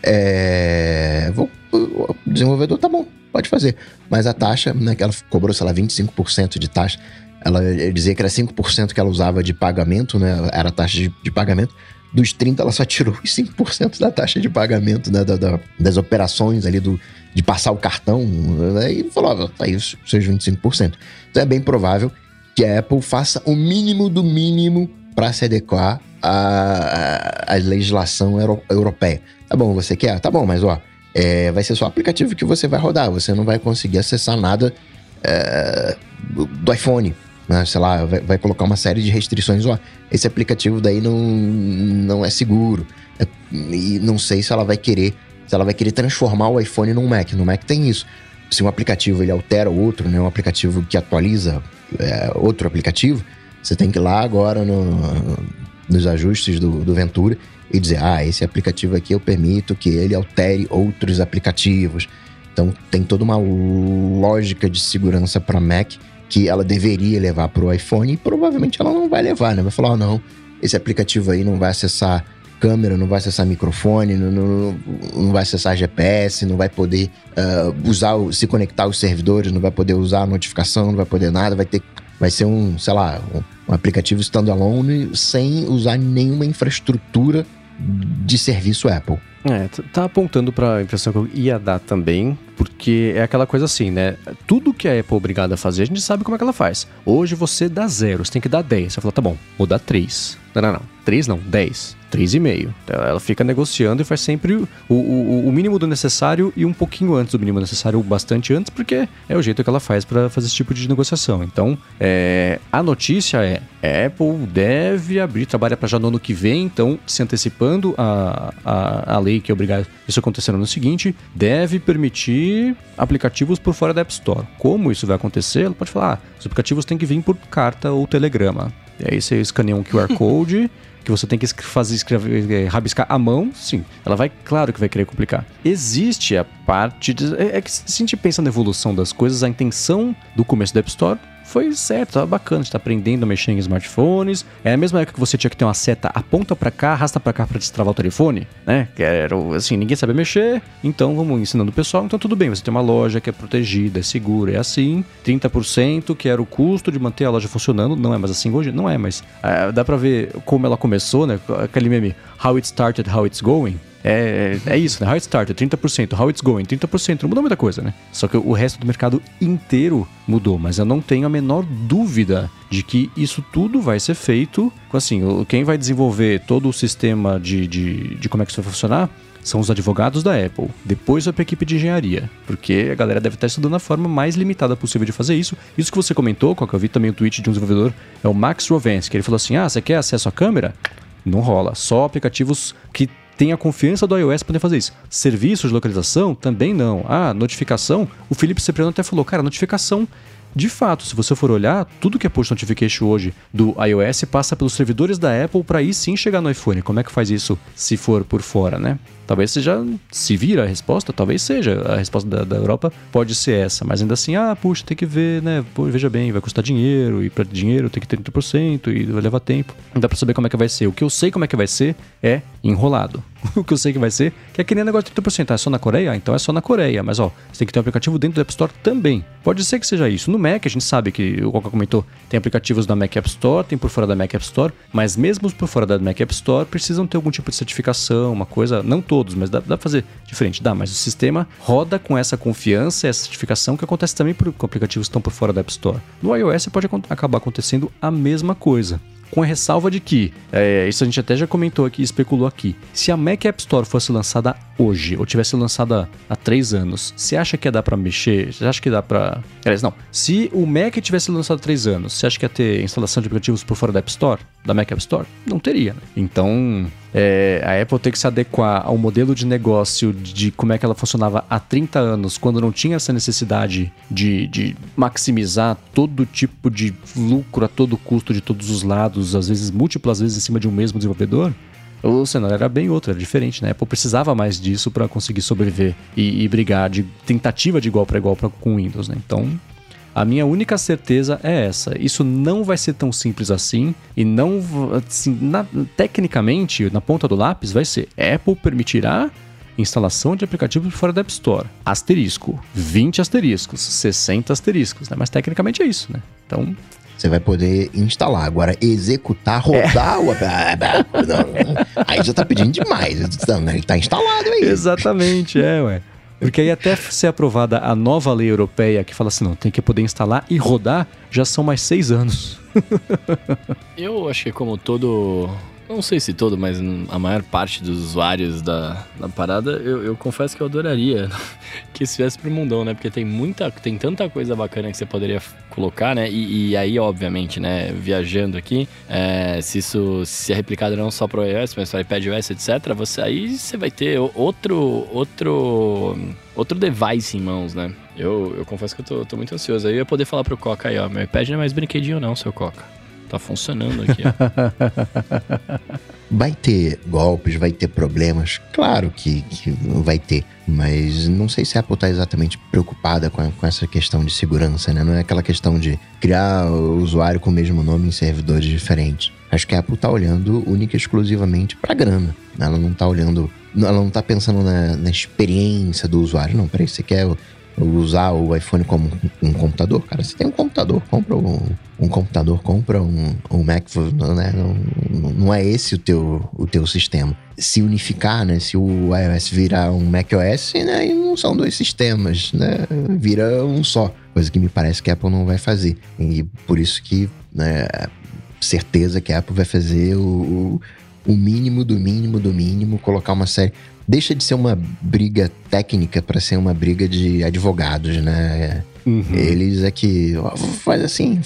É, vou, o desenvolvedor, tá bom, pode fazer. Mas a taxa, né, que ela cobrou, sei lá, 25% de taxa, ela dizia que era 5% que ela usava de pagamento, né, era a taxa de, de pagamento. Dos 30%, ela só tirou os 5% da taxa de pagamento né, da, da, das operações ali do, de passar o cartão. Né, e falou, tá aí os seus 25%. Então é bem provável que a Apple faça o mínimo do mínimo para se adequar à, à, legislação euro, europeia. Tá bom, você quer? Tá bom, mas ó, é, vai ser só aplicativo que você vai rodar. Você não vai conseguir acessar nada é, do, do, iPhone. Né? Sei lá, vai, vai, colocar uma série de restrições. Ó, esse aplicativo daí não, não é seguro. É, e não sei se ela vai querer. Se ela vai querer transformar o iPhone num Mac. No Mac tem isso. Se um aplicativo ele altera o outro, né? Um aplicativo que atualiza é, outro aplicativo, você tem que ir lá agora no, nos ajustes do, do Ventura e dizer: ah, esse aplicativo aqui eu permito que ele altere outros aplicativos. Então tem toda uma lógica de segurança para Mac que ela deveria levar para o iPhone e provavelmente ela não vai levar, né? Vai falar: oh, não, esse aplicativo aí não vai acessar câmera, não vai acessar microfone, não, não, não vai acessar GPS, não vai poder uh, usar, se conectar aos servidores, não vai poder usar a notificação, não vai poder nada, vai ter vai ser um, sei lá, um, um aplicativo standalone sem usar nenhuma infraestrutura de serviço Apple. É, tá apontando para a impressão que eu ia dar também, porque é aquela coisa assim, né? Tudo que a Apple é obrigada a fazer, a gente sabe como é que ela faz. Hoje você dá zero, você tem que dar 10. Você fala, tá bom, vou dar 3. Não, não, não. 3 não, 10. 3,5. Então, ela fica negociando e faz sempre o, o, o, mínimo do necessário e um pouquinho antes do mínimo necessário, bastante antes, porque é o jeito que ela faz para fazer esse tipo de negociação. Então, é, a notícia é: Apple deve abrir, trabalha para já no ano que vem, então, se antecipando a, a, a lei que obrigada isso acontecendo no seguinte, deve permitir aplicativos por fora da App Store. Como isso vai acontecer? Ela pode falar: ah, os aplicativos têm que vir por carta ou telegrama. E aí você escaneia um QR Code que você tem que fazer escrever, é, rabiscar a mão, sim, ela vai, claro que vai querer complicar. Existe a parte de. É, é que se a gente pensa na evolução das coisas, a intenção do começo do App Store foi certo, tava bacana, está aprendendo a mexer em smartphones. É a mesma época que você tinha que ter uma seta aponta para cá, arrasta para cá para destravar o telefone, né? Que era assim, ninguém sabia mexer, então vamos ensinando o pessoal, então tudo bem, você tem uma loja que é protegida, é segura, é assim, 30% que era o custo de manter a loja funcionando, não é mais assim hoje, não é, mas é, dá para ver como ela começou, né? Aquele meme, how it started, how it's going. É, é isso, né? How it started, 30%. How it's going, 30%. Não mudou muita coisa, né? Só que o resto do mercado inteiro mudou. Mas eu não tenho a menor dúvida de que isso tudo vai ser feito. Assim, quem vai desenvolver todo o sistema de, de, de como é que isso vai funcionar são os advogados da Apple. Depois vai para a equipe de engenharia, porque a galera deve estar estudando a forma mais limitada possível de fazer isso. Isso que você comentou, qual que eu vi também o tweet de um desenvolvedor, é o Max Rovensky. Ele falou assim: ah, você quer acesso à câmera? Não rola. Só aplicativos que tem a confiança do iOS para poder fazer isso. Serviços de localização também não. Ah, notificação. O Felipe Cipriano até falou, cara, notificação de fato, se você for olhar, tudo que é push notification hoje do iOS passa pelos servidores da Apple para aí sim chegar no iPhone. Como é que faz isso se for por fora, né? Talvez seja, se vira a resposta, talvez seja. A resposta da, da, Europa pode ser essa, mas ainda assim, ah, puxa, tem que ver, né? Pô, veja bem, vai custar dinheiro, e para dinheiro tem que ter 30% e vai levar tempo. Não dá para saber como é que vai ser. O que eu sei como é que vai ser é enrolado. o que eu sei que vai ser, que é que nem negócio de 30%. Ah, é só na Coreia? Então é só na Coreia. Mas ó, você tem que ter um aplicativo dentro do App Store também. Pode ser que seja isso. No Mac, a gente sabe que, o Coca comentou, tem aplicativos da Mac App Store, tem por fora da Mac App Store, mas mesmo por fora da Mac App Store, precisam ter algum tipo de certificação, uma coisa, não todos, mas dá, dá pra fazer diferente. Dá, mas o sistema roda com essa confiança, essa certificação que acontece também por, com aplicativos que estão por fora da App Store. No iOS pode acabar acontecendo a mesma coisa com a ressalva de que, é, isso a gente até já comentou aqui, especulou aqui, se a Mac App Store fosse lançada hoje, ou tivesse lançada há três anos, você acha que ia dar pra mexer? Você acha que dá pra... Aliás, não. Se o Mac tivesse lançado há três anos, você acha que ia ter instalação de aplicativos por fora da App Store? Da Mac App Store? Não teria, né? Então, é, a Apple tem que se adequar ao modelo de negócio de como é que ela funcionava há 30 anos, quando não tinha essa necessidade de, de maximizar todo tipo de lucro a todo custo de todos os lados, às vezes múltiplas vezes em cima de um mesmo desenvolvedor o cenário era bem outro, era diferente, né? A Apple precisava mais disso para conseguir sobreviver e, e, brigar de tentativa de igual para igual pra, com Windows, né? Então, a minha única certeza é essa. Isso não vai ser tão simples assim e não, assim, na, tecnicamente, na ponta do lápis, vai ser Apple permitirá instalação de aplicativos fora da App Store. Asterisco, 20 asteriscos, 60 asteriscos, né? Mas tecnicamente é isso, né? Então, você vai poder instalar. Agora, executar, rodar é. o. aí já tá pedindo demais. Ele tá instalado aí. Exatamente, é, ué. Porque aí até ser aprovada a nova lei europeia que fala assim, não, tem que poder instalar e rodar, já são mais seis anos. Eu acho que como todo não sei se todo, mas a maior parte dos usuários da, da parada, eu, eu confesso que eu adoraria que isso viesse pro mundão, né? Porque tem muita, tem tanta coisa bacana que você poderia colocar, né? E, e aí, obviamente, né, viajando aqui, é, se isso se é replicado não só pro iOS, mas pro iPadOS, etc., você, aí você vai ter outro, outro, outro device em mãos, né? Eu, eu confesso que eu tô, tô muito ansioso. Aí eu ia poder falar pro Coca aí, ó, meu iPad não é mais brinquedinho não, seu Coca. Tá funcionando aqui. vai ter golpes, vai ter problemas. Claro que, que vai ter. Mas não sei se a Apple está exatamente preocupada com, a, com, essa questão de segurança, né? Não é aquela questão de criar o usuário com o mesmo nome em servidores diferentes. Acho que a Apple está olhando única e exclusivamente para grana. Ela não está olhando. Ela não está pensando na, na, experiência do usuário. Não, peraí, você quer usar o iPhone como um computador, cara, você tem um computador, compra um, um computador, compra um, um Mac, né? não, não é esse o teu, o teu sistema. Se unificar, né? Se o iOS virar um macOS, né? E não são dois sistemas, né? Vira um só. Coisa que me parece que a Apple não vai fazer. E por isso que, né? Certeza que a Apple vai fazer o, o mínimo do mínimo do mínimo, colocar uma série deixa de ser uma briga técnica para ser uma briga de advogados, né? Uhum. Eles é que ó, faz assim,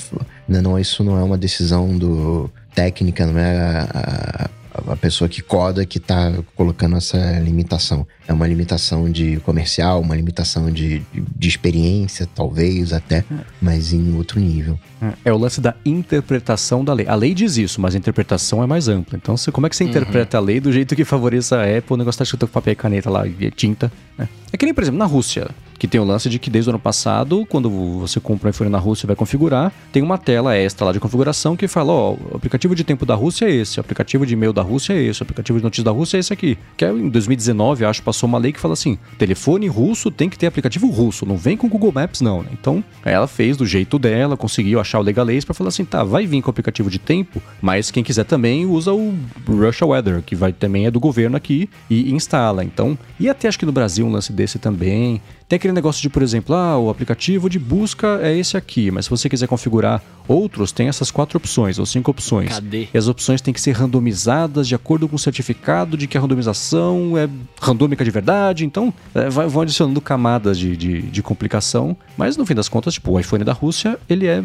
não, não, isso não é uma decisão do técnica, não é a, a a pessoa que coda que está colocando essa limitação. É uma limitação de comercial, uma limitação de, de experiência, talvez até, mas em outro nível. É o lance da interpretação da lei. A lei diz isso, mas a interpretação é mais ampla. Então, você, como é que você uhum. interpreta a lei do jeito que favoreça a Apple? O negócio tá escrito com papel e caneta lá, e tinta. Né? É que nem, por exemplo, na Rússia que tem o lance de que desde o ano passado, quando você compra um iPhone na Rússia e vai configurar, tem uma tela extra lá de configuração que fala, ó, o aplicativo de tempo da Rússia é esse, o aplicativo de e-mail da Rússia é esse, o aplicativo de notícias da Rússia é esse aqui. Que é, em 2019, acho, passou uma lei que fala assim, telefone russo tem que ter aplicativo russo, não vem com Google Maps não, né? Então, ela fez do jeito dela, conseguiu achar o legalês para falar assim, tá, vai vir com o aplicativo de tempo, mas quem quiser também usa o Russia Weather, que vai também é do governo aqui e instala. Então, e até acho que no Brasil um lance desse também. Tem aquele negócio de, por exemplo, ah, o aplicativo de busca é esse aqui, mas se você quiser configurar outros, tem essas quatro opções ou cinco opções. Cadê? E as opções têm que ser randomizadas de acordo com o certificado de que a randomização é randômica de verdade. Então, é, vai, vão adicionando camadas de, de, de complicação. Mas no fim das contas, tipo, o iPhone da Rússia, ele é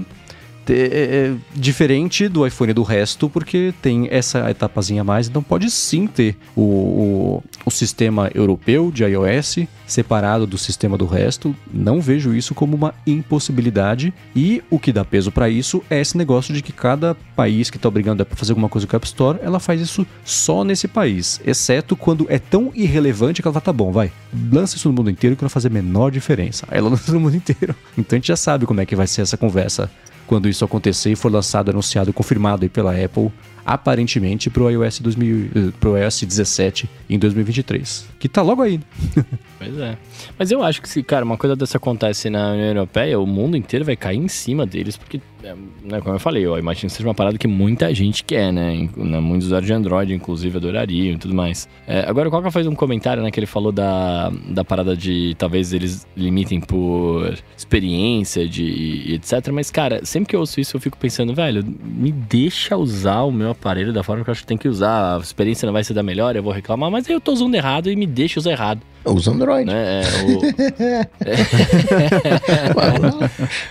é, é, diferente do iPhone do resto, porque tem essa etapazinha a mais, então pode sim ter o, o, o, sistema europeu de iOS separado do sistema do resto. Não vejo isso como uma impossibilidade. E o que dá peso para isso é esse negócio de que cada país que está obrigando a fazer alguma coisa com o App Store, ela faz isso só nesse país, exceto quando é tão irrelevante que ela fala, tá bom, vai, lança isso no mundo inteiro que não vai fazer a menor diferença. Aí ela lança no mundo inteiro. Então a gente já sabe como é que vai ser essa conversa quando isso acontecer e for lançado, anunciado, confirmado aí pela Apple aparentemente pro iOS 2000, eh, pro iOS 17 em 2023, que tá logo aí. Pois é. Mas eu acho que se, cara, uma coisa dessa acontece na União Europeia, o mundo inteiro vai cair em cima deles, porque, é, né, como eu falei, eu imagino que seja uma parada que muita gente quer, né? Né, Muitos usuários de Android, inclusive, adorariam e tudo mais. É, agora, o Coca fez um comentário, né, que ele falou da, da parada de talvez eles limitem por experiência de e etc. Mas, cara, sempre que eu ouço isso, eu fico pensando, velho, me deixa usar o meu aparelho da forma que eu acho que tem que usar. A experiência não vai ser da melhor, eu vou reclamar, mas aí eu tô usando errado e me deixa usar errado, Usa Android. né? É, o-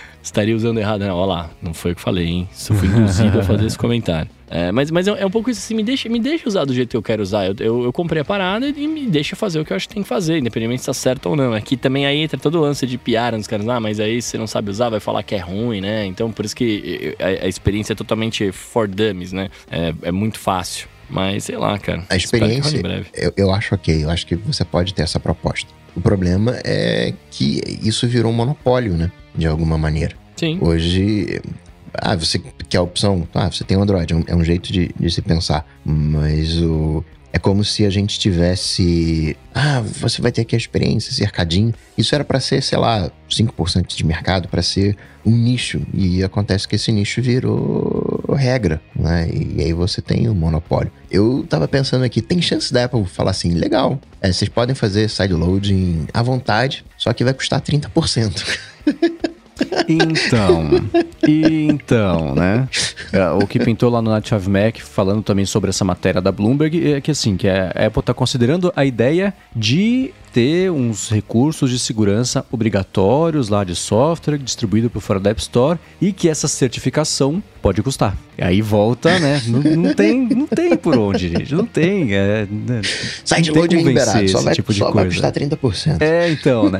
Estaria usando errado, né? Olha lá, não foi o que falei, hein? Só fui induzido a fazer esse comentário. É, mas mas é, é um pouco isso assim, me deixa, me deixa usar do jeito que eu quero usar. Eu, eu, eu comprei a parada e me deixa fazer o que eu acho que tem que fazer, independente se tá certo ou não. Aqui também aí entra todo o lance de piar nos caras, ah, mas aí você não sabe usar, vai falar que é ruim, né? Então por isso que a, a experiência é totalmente for dummies, né? É, é muito fácil. Mas sei lá, cara. A experiência, em breve. eu, eu acho ok, eu acho que você pode ter essa proposta. O problema é que isso virou um monopólio, né? De alguma maneira. Sim. Hoje, ah, você quer a opção, ah, você tem o Android, é um, é um jeito de, de se pensar. Mas o. É como se a gente tivesse. Ah, você vai ter aqui a experiência, cercadinho. Isso era pra ser, sei lá, 5% de mercado, pra ser um nicho. E acontece que esse nicho virou regra, né? E aí você tem o monopólio. Eu tava pensando aqui, tem chance da Apple falar assim, legal, é, vocês podem fazer sideloading à vontade, só que vai custar 30%. Então, então, né? É, O que pintou lá no Night of Mac, falando também sobre essa matéria da Bloomberg, é que assim, que a Apple está considerando a ideia de ter uns recursos de segurança obrigatórios lá de software distribuído por fora da App Store e que essa certificação pode custar. E aí volta, né? Não, não tem, não tem por onde, gente. Não tem. É, né? Não tem como liberado, só, esse vai, tipo de só vai coisa. custar 30%. É, então, né?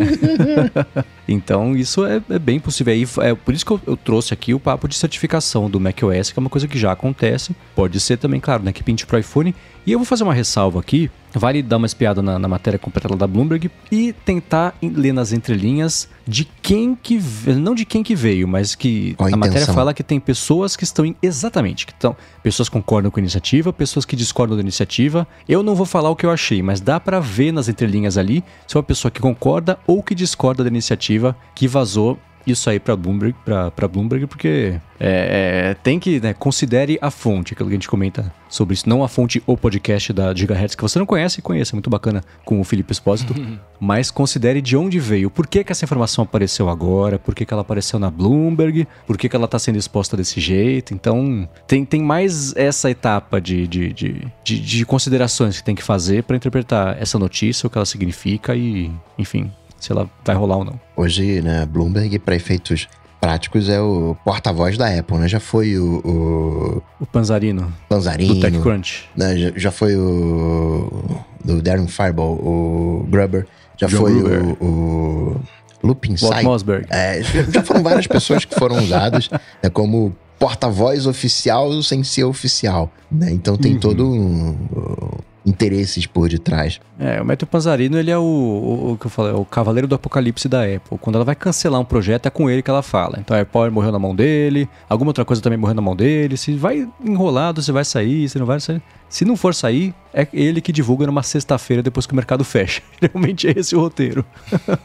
então, isso é, é bem possível. Aí, é por isso que eu, eu trouxe aqui o papo de certificação do macOS, que é uma coisa que já acontece. Pode ser também, claro, né? Que pinte pro iPhone. E eu vou fazer uma ressalva aqui. Vale dar uma espiada na, na matéria completa lá da Bloomberg e tentar ler nas entrelinhas de quem que... Não de quem que veio, mas que Qual a a matéria fala que tem pessoas que estão em... Exatamente, que estão... Pessoas concordam com a iniciativa, pessoas que discordam da iniciativa. Eu não vou falar o que eu achei, mas dá pra ver nas entrelinhas ali se é uma pessoa que concorda ou que discorda da iniciativa que vazou isso aí pra Bloomberg, pra Bloomberg porque é, é, tem que, né, considere a fonte, aquilo que a gente comenta sobre isso. Não a fonte ou podcast da Gigahertz, que você não conhece, conheça, é muito bacana com o Felipe Espósito, mas considere de onde veio, por que, que essa informação apareceu agora, por que, que ela apareceu na Bloomberg, por que, que ela tá sendo exposta desse jeito. Então, tem, tem mais essa etapa de, de, de, de, de considerações que tem que fazer pra interpretar essa notícia, o que ela significa e, enfim, se ela vai rolar ou não. Hoje, né, Bloomberg, para efeitos práticos, é o porta-voz da Apple, né? Já foi o, o O Panzarino, Panzarino, do TechCrunch. né? já, já foi o do Darren Fireball, o Gruber, já John foi Gruber. o, o Loop Insight. Mossberg. É, já foram várias pessoas que foram usadas né, como porta-voz oficial sem ser oficial, né? Então tem Uhum. todo um, um, interesses por detrás. É, o Matthew Panzarino, ele é o, o, o que eu falei, é o cavaleiro do apocalipse da Apple. Quando ela vai cancelar um projeto, é com ele que ela fala. Então a AirPower morreu na mão dele, alguma outra coisa também morreu na mão dele. Se vai enrolado, se vai sair, se não vai sair. Se não for sair, é ele que divulga numa sexta-feira depois que o mercado fecha. Realmente é esse o roteiro.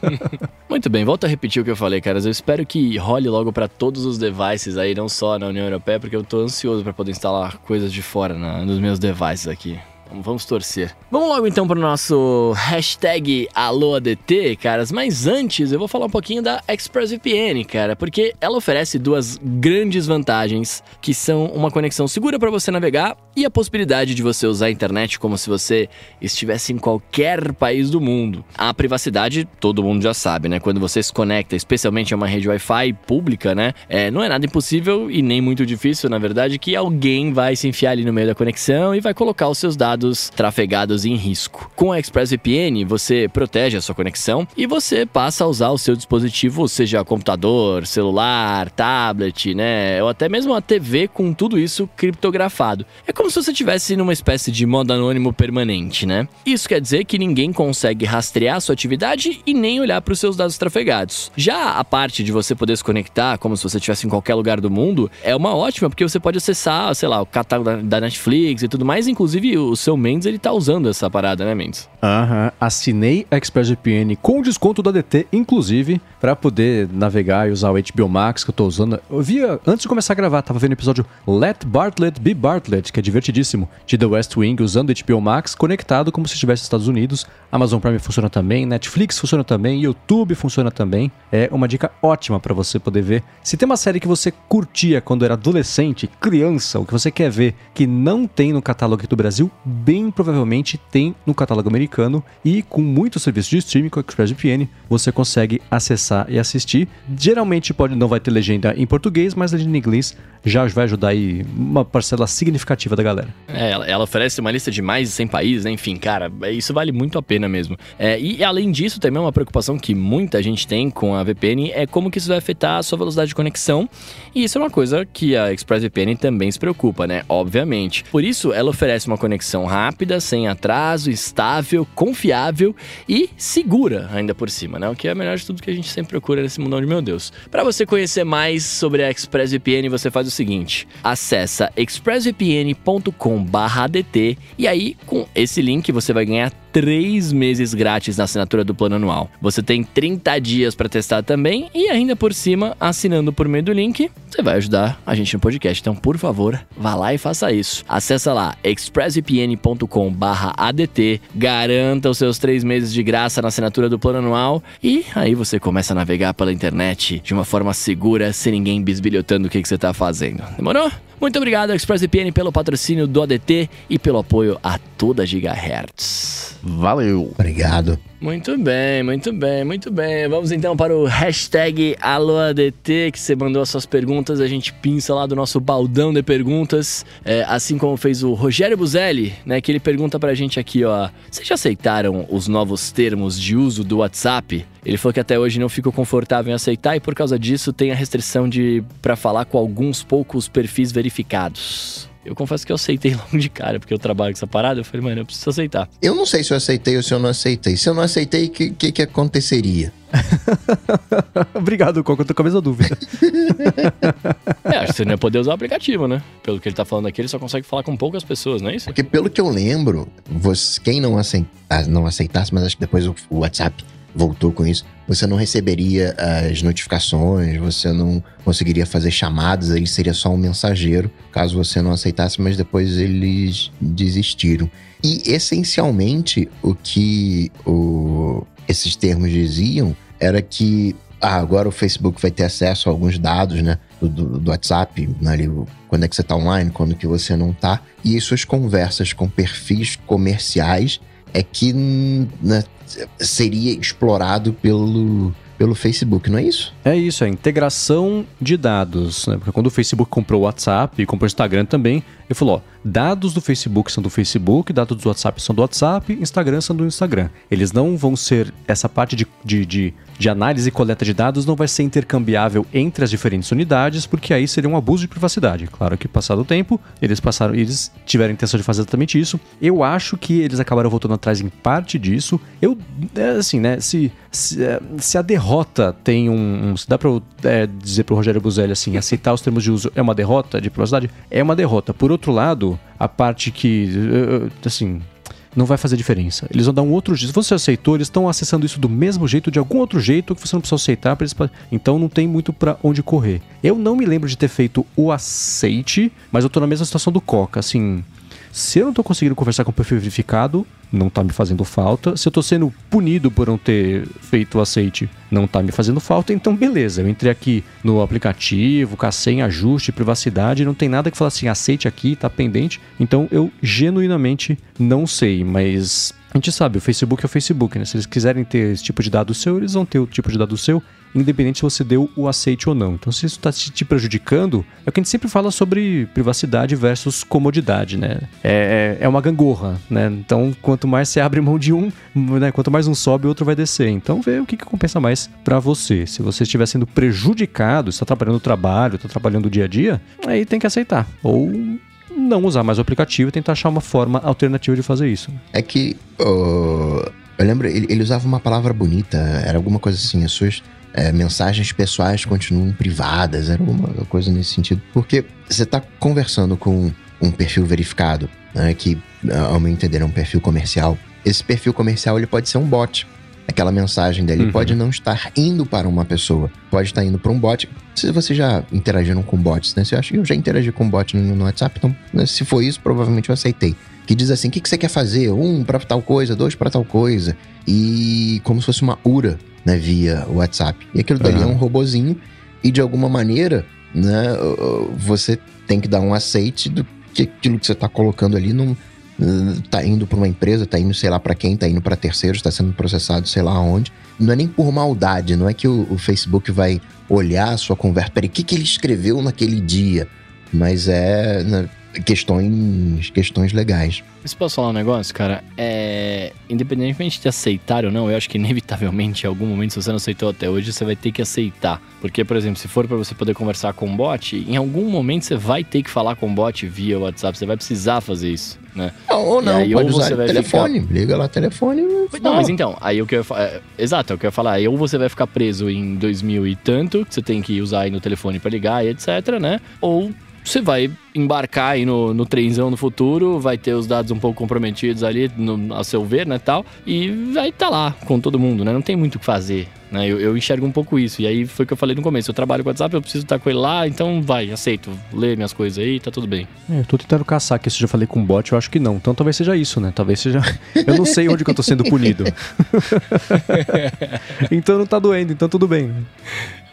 Muito bem, volto a repetir o que eu falei, caras. Eu espero que role logo pra todos os devices aí, não só na União Europeia, porque eu tô ansioso pra poder instalar coisas de fora na- nos meus devices aqui. Vamos, torcer. Vamos logo então pro nosso hashtag AlôADT, caras. Mas antes eu vou falar um pouquinho da ExpressVPN, cara, porque ela oferece duas grandes vantagens, que são uma conexão segura para você navegar e a possibilidade de você usar a internet como se você estivesse em qualquer país do mundo. A privacidade, todo mundo já sabe, né? Quando você se conecta, especialmente a uma rede Wi-Fi pública, né? É, não é nada impossível e nem muito difícil, na verdade, que alguém vai se enfiar ali no meio da conexão e vai colocar os seus dados dados trafegados em risco. Com a ExpressVPN, você protege a sua conexão e você passa a usar o seu dispositivo, seja computador, celular, tablet, né, ou até mesmo a TV com tudo isso criptografado. É como se você estivesse numa espécie de modo anônimo permanente, né? Isso quer dizer que ninguém consegue rastrear sua atividade e nem olhar para os seus dados trafegados. Já a parte de você poder se conectar como se você estivesse em qualquer lugar do mundo é uma ótima, porque você pode acessar, sei lá, o catálogo da Netflix e tudo mais. Inclusive, o seu Mendes, ele tá usando essa parada, né, Mendes? Aham. Assinei a ExpressVPN com desconto da DT, inclusive, para poder navegar e usar o HBO Max que eu tô usando. Eu via, antes de começar a gravar, tava vendo o episódio Let Bartlett Be Bartlett, que é divertidíssimo, de The West Wing, usando o HBO Max conectado como se estivesse nos Estados Unidos. Amazon Prime funciona também, Netflix funciona também, YouTube funciona também. É uma dica ótima para você poder ver. Se tem uma série que você curtia quando era adolescente, criança, o que você quer ver que não tem no catálogo aqui do Brasil, bem provavelmente tem no catálogo americano e com muitos serviços de streaming com o ExpressVPN você consegue acessar e assistir. Geralmente pode não vai ter legenda em português, mas legenda em inglês já vai ajudar aí uma parcela significativa da galera. É, ela, ela oferece uma lista de mais de 100 países, né? enfim, cara, isso vale muito a pena mesmo. É, e além disso, também uma preocupação que muita gente tem com a VPN é como que isso vai afetar a sua velocidade de conexão. E isso é uma coisa que a ExpressVPN também se preocupa, né? Obviamente. Por isso, ela oferece uma conexão rápida, sem atraso, estável, confiável e segura ainda por cima, né? O que é melhor de tudo que a gente sempre procura nesse mundão de meu Deus. Para você conhecer mais sobre a ExpressVPN, você faz o seguinte: acessa expressvpn.com/adt e aí com esse link você vai ganhar três meses grátis na assinatura do plano anual. Você tem 30 dias para testar também e ainda por cima, assinando por meio do link, você vai ajudar a gente no podcast. Então, por favor, vá lá e faça isso. Acesse lá expressvpn.com/adt, garanta os seus três meses de graça na assinatura do plano anual e aí você começa a navegar pela internet de uma forma segura, sem ninguém bisbilhotando o que, que você está fazendo. Demorou? Muito obrigado, ExpressVPN, pelo patrocínio do ADT e pelo apoio a toda Gigahertz. Valeu! Obrigado. Muito bem, muito bem, muito bem. Vamos então para o hashtag AloADT, que você mandou as suas perguntas, a gente pinça lá do nosso baldão de perguntas, é, assim como fez o Rogério Buzelli, né, que ele pergunta pra gente aqui, ó, vocês já aceitaram os novos termos de uso do WhatsApp? Ele falou que até hoje não ficou confortável em aceitar e por causa disso tem a restrição de para falar com alguns poucos perfis verificados. Eu confesso que eu aceitei logo de cara, porque eu trabalho com essa parada. Eu falei, mano, eu preciso aceitar. Eu não sei se eu aceitei ou se eu não aceitei. Se eu não aceitei, o que, que, que aconteceria? Obrigado, Coco. Eu tô com a mesma dúvida. É, acho que você não ia poder usar o aplicativo, né? Pelo que ele tá falando aqui, ele só consegue falar com poucas pessoas, não é isso? Porque pelo que eu lembro, você, quem não, aceita, não aceitasse, mas acho que depois o, o WhatsApp voltou com isso, você não receberia as notificações, você não conseguiria fazer chamadas, ele seria só um mensageiro, caso você não aceitasse, mas depois eles desistiram. E essencialmente o que o, esses termos diziam era que ah, agora o Facebook vai ter acesso a alguns dados, né? Do, do, do WhatsApp, né, ali, quando é que você tá online, quando que você não tá. E suas conversas com perfis comerciais é que né, seria explorado pelo, pelo Facebook, não é isso? É isso, é integração de dados. Né? Porque quando o Facebook comprou o WhatsApp e comprou o Instagram também, ele falou: ó, dados do Facebook são do Facebook, dados do WhatsApp são do WhatsApp, Instagram são do Instagram. Eles não vão ser. Essa parte de, de, de, de análise e coleta de dados não vai ser intercambiável entre as diferentes unidades, porque aí seria um abuso de privacidade. Claro que, passado o tempo, eles passaram, eles tiveram a intenção de fazer exatamente isso. Eu acho que eles acabaram voltando atrás em parte disso. Eu, é assim, né? Se, se, é, se a derrota tem um. um se dá eu é, dizer pro Rogério Buzelli assim, aceitar os termos de uso é uma derrota de privacidade? É uma derrota. Por outro lado, a parte que, assim, não vai fazer diferença. Eles vão dar um outro jeito. Se você aceitou, eles estão acessando isso do mesmo jeito, de algum outro jeito, que você não precisa aceitar. Eles... Então não tem muito para onde correr. Eu não me lembro de ter feito o aceite, mas eu tô na mesma situação do Coca. Assim, se eu não tô conseguindo conversar com o perfil verificado, não tá me fazendo falta. Se eu tô sendo punido por não ter feito o aceite, não tá me fazendo falta, então beleza. Eu entrei aqui no aplicativo, cacei em ajuste, privacidade, não tem nada que falar assim, aceite aqui, tá pendente. Então eu genuinamente não sei, mas a gente sabe, o Facebook é o Facebook, né? Se eles quiserem ter esse tipo de dado seu, eles vão ter o tipo de dado seu. Independente se você deu o aceite ou não. Então, se isso está te prejudicando, é o que a gente sempre fala sobre privacidade versus comodidade, né? É, é, é uma gangorra, né? Então, quanto mais você abre mão de um, né? quanto mais um sobe, o outro vai descer. Então, vê o que, que compensa mais para você. Se você estiver sendo prejudicado, está trabalhando no trabalho, está trabalhando o dia a dia, aí tem que aceitar. Ou não usar mais o aplicativo e tentar achar uma forma alternativa de fazer isso. É que. Uh, eu lembro, ele, ele, usava uma palavra bonita, era alguma coisa assim, as suas é, mensagens pessoais continuam privadas, era alguma coisa nesse sentido. Porque você está conversando com um perfil verificado, né, que, ao meu entender, é um perfil comercial. Esse perfil comercial ele pode ser um bot aquela mensagem dele uhum. pode não estar indo para uma pessoa, pode estar indo para um bot. Se vocês já interagiram com bots, né? Você acha que eu já interagi com bot no, no WhatsApp, então né, se for isso, provavelmente eu aceitei. Que diz assim: o que, que você quer fazer? Um para tal coisa, dois para tal coisa. E como se fosse uma URA, né? Via WhatsApp. E aquilo dali uhum. é um robozinho, e de alguma maneira, né? Você tem que dar um aceite do que aquilo que você está colocando ali não tá indo para uma empresa, tá indo sei lá para quem, tá indo para terceiros, tá sendo processado sei lá onde. Não é nem por maldade, não é que o, o Facebook vai olhar a sua conversa, peraí, o que, que ele escreveu naquele dia? Mas é né, questões, questões legais. Mas posso falar um negócio, cara? É... Independentemente de aceitar ou não, eu acho que inevitavelmente em algum momento, se você não aceitou até hoje, você vai ter que aceitar. Porque, por exemplo, se for para você poder conversar com um bot, em algum momento você vai ter que falar com o um bot via WhatsApp, você vai precisar fazer isso, né? Ou não, aí, pode ou usar você telefone, ficar... liga lá telefone Não, mas então, aí o que eu ia falar... É, exato, é o que eu ia falar. Aí ou você vai ficar preso em 2000 e tanto, que você tem que usar aí no telefone para ligar e etc, né? Ou você vai embarcar aí no, no trenzão no futuro, vai ter os dados um pouco comprometidos ali, no, a seu ver, né, tal, e vai estar tá lá com todo mundo, né? Não tem muito o que fazer, né? Eu, eu, enxergo um pouco isso. E aí foi o que eu falei no começo. Eu trabalho com WhatsApp, eu preciso estar com ele lá, então vai, aceito. Lê minhas coisas aí, tá tudo bem. É, eu tô tentando caçar que se eu já falei com bot, eu acho que não. Então talvez seja isso, né? Talvez seja. Eu não sei onde que eu tô sendo punido. então não tá doendo, então tudo bem.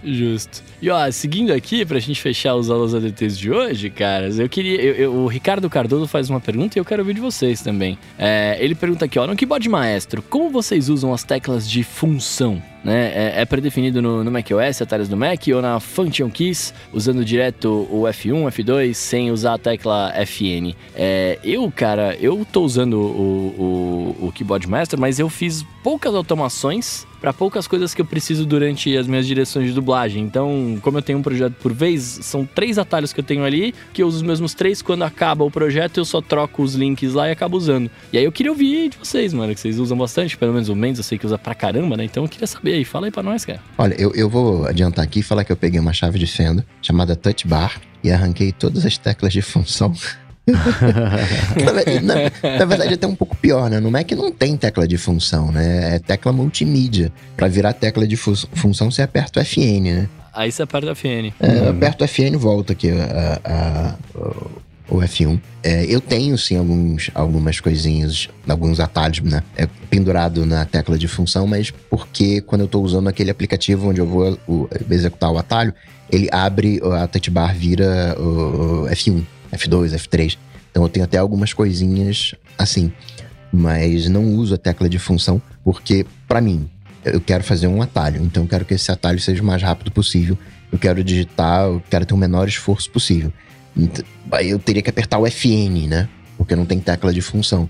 Justo. E ó, seguindo aqui, pra gente fechar os aulas ADTs de hoje, caras, eu queria. Eu, eu, o Ricardo Cardoso faz uma pergunta e eu quero ouvir de vocês também. É, ele pergunta aqui, ó, no keyboard maestro, como vocês usam as teclas de função? Né? É, é predefinido no, no macOS, atalhos do Mac, ou na Function Keys, usando direto o F1, F2, sem usar a tecla FN. É, eu, cara, eu tô usando o, o, o Keyboard Master, mas eu fiz poucas automações para poucas coisas que eu preciso durante as minhas direções de dublagem. Então, como eu tenho um projeto por vez, são três atalhos que eu tenho ali, que eu uso os mesmos três. Quando acaba o projeto, eu só troco os links lá e acabo usando. E aí eu queria ouvir de vocês, mano, que vocês usam bastante, pelo menos o Mendes eu sei que usa pra caramba, né? Então eu queria saber aí, fala aí pra nós, cara. Olha, eu, eu vou adiantar aqui e falar que eu peguei uma chave de fenda chamada Touch Bar e arranquei todas as teclas de função na, na, na, verdade, é até um pouco pior, né? No Mac não tem tecla de função, né? É tecla multimídia. Para virar tecla de fu função, você aperta o FN, né? Aí você aperta o FN. É, hum. aperta o FN volta aqui a, a, a, o F1. É, eu tenho, sim, alguns, algumas coisinhas, alguns atalhos, né? É, pendurado na tecla de função, mas porque quando eu estou usando aquele aplicativo onde eu vou o, executar o atalho, ele abre, a touch bar vira o, o F1. F2, F3. Então eu tenho até algumas coisinhas assim, mas não uso a tecla de função porque para mim eu quero fazer um atalho, então eu quero que esse atalho seja o mais rápido possível. Eu quero digitar, eu quero ter o menor esforço possível. Aí eu teria que apertar o FN, né? Porque não tem tecla de função.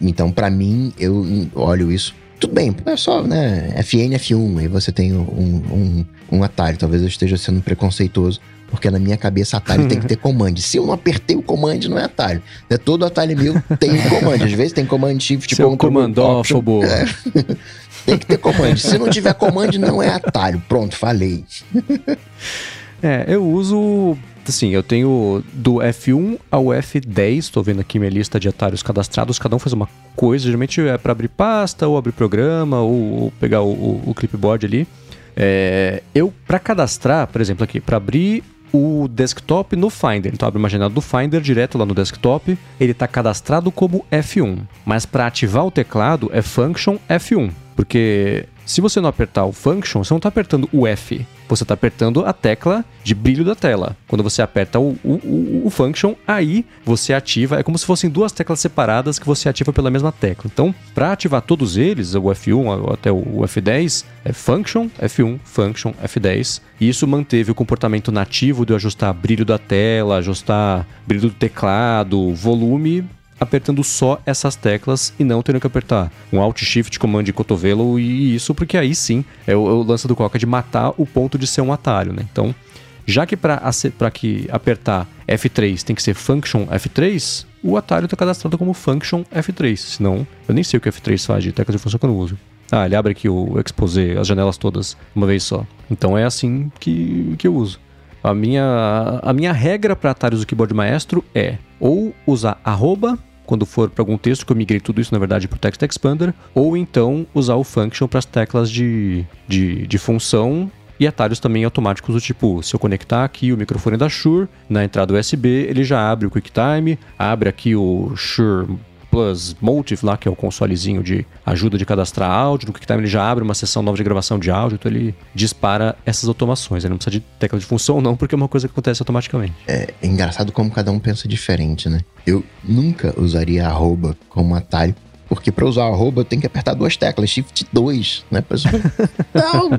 Então, para mim, eu olho isso. Tudo bem, é só, né? FN, F1, aí você tem um, um, um atalho. Talvez eu esteja sendo preconceituoso, porque na minha cabeça atalho tem que ter comando. Se eu não apertei o comando, não é atalho. É todo atalho meu tem um comando. Às vezes tem comando shift, Seu comandófobo. É. tem que ter comando. Se não tiver comando, não é atalho. Pronto, falei. é, eu uso assim, eu tenho do F1 ao F10, estou vendo aqui minha lista de atalhos cadastrados, cada um faz uma coisa, geralmente é para abrir pasta, ou abrir programa, ou, ou pegar o, o, o, clipboard ali. É, eu, para cadastrar, por exemplo, aqui, para abrir o desktop no Finder. Então abre uma janela do Finder direto lá no desktop. Ele está cadastrado como F1, mas para ativar o teclado é function F1, porque se você não apertar o function, você não está apertando o F. Você está apertando a tecla de brilho da tela. Quando você aperta o, o, o, o, function, aí você ativa. É como se fossem duas teclas separadas que você ativa pela mesma tecla. Então, para ativar todos eles, o F1 até o F10, é function, F1, function, F10. E isso manteve o comportamento nativo de ajustar brilho da tela, ajustar brilho do teclado, volume apertando só essas teclas e não tendo que apertar um Alt Shift, comando de cotovelo e isso, porque aí sim é o, é o lance do Coca de matar o ponto de ser um atalho, né? Então, já que para que apertar F3 tem que ser function F3, o atalho está cadastrado como function F3, senão eu nem sei o que F3 faz de tecla de função que eu não uso. Ah, ele abre aqui o expose, as janelas todas, uma vez só. Então é assim que, que eu uso. A minha, a minha regra para atalhos do keyboard maestro é ou usar arroba quando for para algum texto, que eu migrei tudo isso, na verdade, para o Text Expander, ou então usar o function para as teclas de, de, de função e atalhos também automáticos do tipo, se eu conectar aqui o microfone da Shure na entrada USB, ele já abre o QuickTime, abre aqui o Shure Plus Motive lá, que é o consolezinho de ajuda de cadastrar áudio. No QuickTime ele já abre uma sessão nova de gravação de áudio, então ele dispara essas automações. Ele não precisa de tecla de função não, porque é uma coisa que acontece automaticamente. É, é engraçado como cada um pensa diferente, né? Eu nunca usaria arroba como atalho porque para usar arroba tem que apertar duas teclas, Shift 2, né? Não!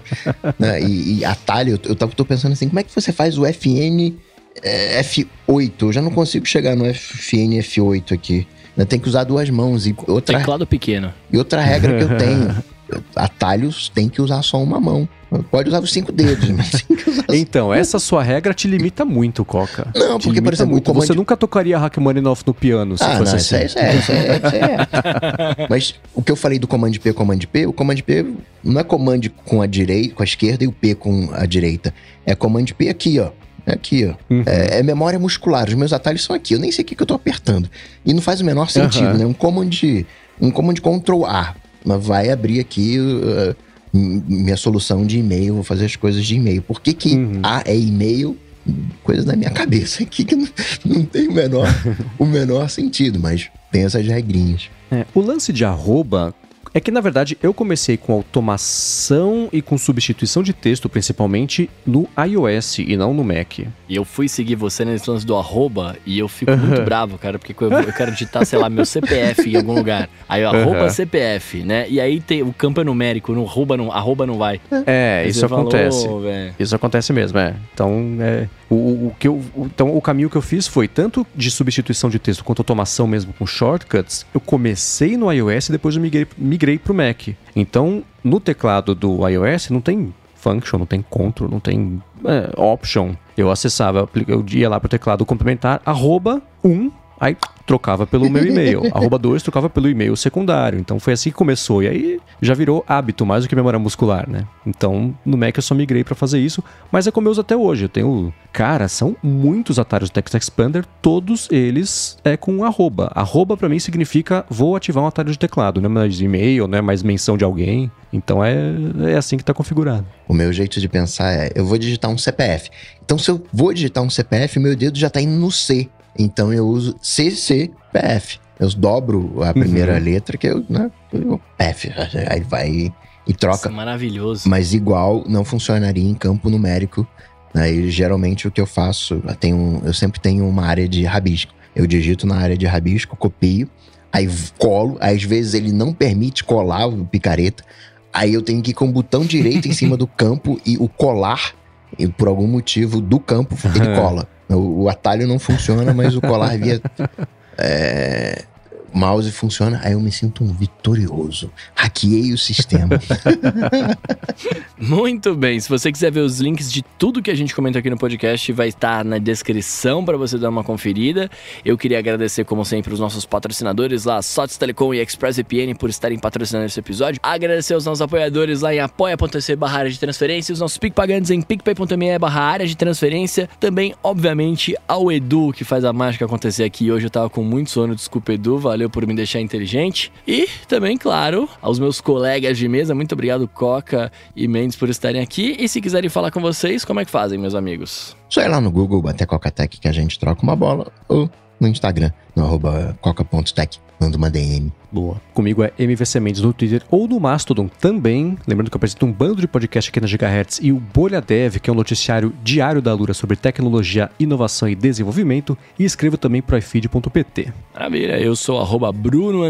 né? E, e, atalho, eu, eu tô pensando assim, como é que você faz o FN é, F8? Eu já não consigo chegar no FN F8 aqui. Né? Tem que usar duas mãos. E outra, Teclado pequeno. E outra regra que eu tenho: atalhos tem que usar só uma mão. Pode usar os cinco dedos, mas tem que usar Então, essa sua regra te limita muito, Coca. Não, porque, por exemplo, muito. Você nunca tocaria Rachmaninoff no piano, se ah, fosse não, assim. Isso é, isso é, isso é, Mas o que eu falei do Command P, Command P, o Command P não é Command com a direita, com a esquerda e o P com a direita. É Command P aqui, ó. É aqui, ó. Uhum. É, é, memória muscular. Os meus atalhos são aqui. Eu nem sei o que, que eu tô apertando. E não faz o menor sentido, uhum. né? Um command, um command Ctrl A. Vai abrir aqui uh, minha solução de e-mail, vou fazer as coisas de e-mail. Por que, que uhum. A é e-mail? Coisa da minha cabeça aqui que não, não tem o menor, o menor sentido, mas tem essas regrinhas. É, o lance de arroba é que, na verdade, eu comecei com automação e com substituição de texto, principalmente no iOS e não no Mac. E eu fui seguir você nesse lance do arroba e eu fico muito bravo, cara, porque eu, eu, quero digitar, sei lá, meu CPF em algum lugar. Aí, arroba CPF, né? E aí tem, o campo é numérico, no arroba não, arroba não vai. É, isso acontece. Falou, isso acontece mesmo, é. Então, é, o, o, que eu, o, então, o caminho que eu fiz foi tanto de substituição de texto quanto automação mesmo com shortcuts. Eu comecei no iOS e depois eu migrei, migrei pro Mac. Então, no teclado do iOS não tem function, não tem control, não tem é, option. Eu acessava, eu ia lá pro teclado complementar, arroba 1, aí trocava pelo meu e-mail. arroba 2 trocava pelo e-mail secundário. Então foi assim que começou. E aí já virou hábito, mais do que memória muscular, né? Então no Mac eu só migrei para fazer isso, mas é como eu uso até hoje. Eu tenho. Cara, são muitos atalhos do Text Expander, todos eles é com arroba. Arroba para mim significa vou ativar um atalho de teclado, não é mais e-mail, não é mais menção de alguém. Então é, é assim que tá configurado. O meu jeito de pensar é: eu vou digitar um CPF. Então, se eu vou digitar um CPF, meu dedo já tá indo no C. Então eu uso CCPF. Eu dobro a primeira uhum. letra, que eu, né, eu, F. Aí vai e troca. Isso é maravilhoso. Mas igual não funcionaria em campo numérico. Aí geralmente o que eu faço, eu, tenho, eu sempre tenho uma área de rabisco. Eu digito na área de rabisco, copio, aí colo. Às vezes ele não permite colar o picareta. Aí eu tenho que ir com o botão direito em cima do campo e o colar, e por algum motivo, do campo, ele cola. O, o atalho não funciona, mas o colar via é, mouse funciona, aí eu me sinto um vitorioso. Hackeei o sistema. Muito bem. Se você quiser ver os links de tudo que a gente comentou aqui no podcast, vai estar na descrição para você dar uma conferida. Eu queria agradecer, como sempre, os nossos patrocinadores lá, Sots Telecom e ExpressVPN, por estarem patrocinando esse episódio. Agradecer aos nossos apoiadores lá em apoia.se barra área de transferência, os nossos PicPagantes em picpay.me barra área de transferência. Também, obviamente, ao Edu, que faz a mágica acontecer aqui. Hoje eu tava com muito sono, desculpa, Edu. Valeu valeu por me deixar inteligente. E também, claro, aos meus colegas de mesa, muito obrigado, Coca e Mendes, por estarem aqui. E se quiserem falar com vocês, como é que fazem, meus amigos? Só ir lá no Google, bater Coca-Tech que a gente troca uma bola, ou no Instagram, no arroba coca.tech, manda uma DM. Boa. Comigo é MVC Mendes no Twitter ou no Mastodon também. Lembrando que eu apresento um bando de podcast aqui na Gigahertz e o Bolha Dev, que é um noticiário diário da Lura sobre tecnologia, inovação e desenvolvimento. E escrevo também pro iFeed.pt. Maravilha, eu sou arroba Bruno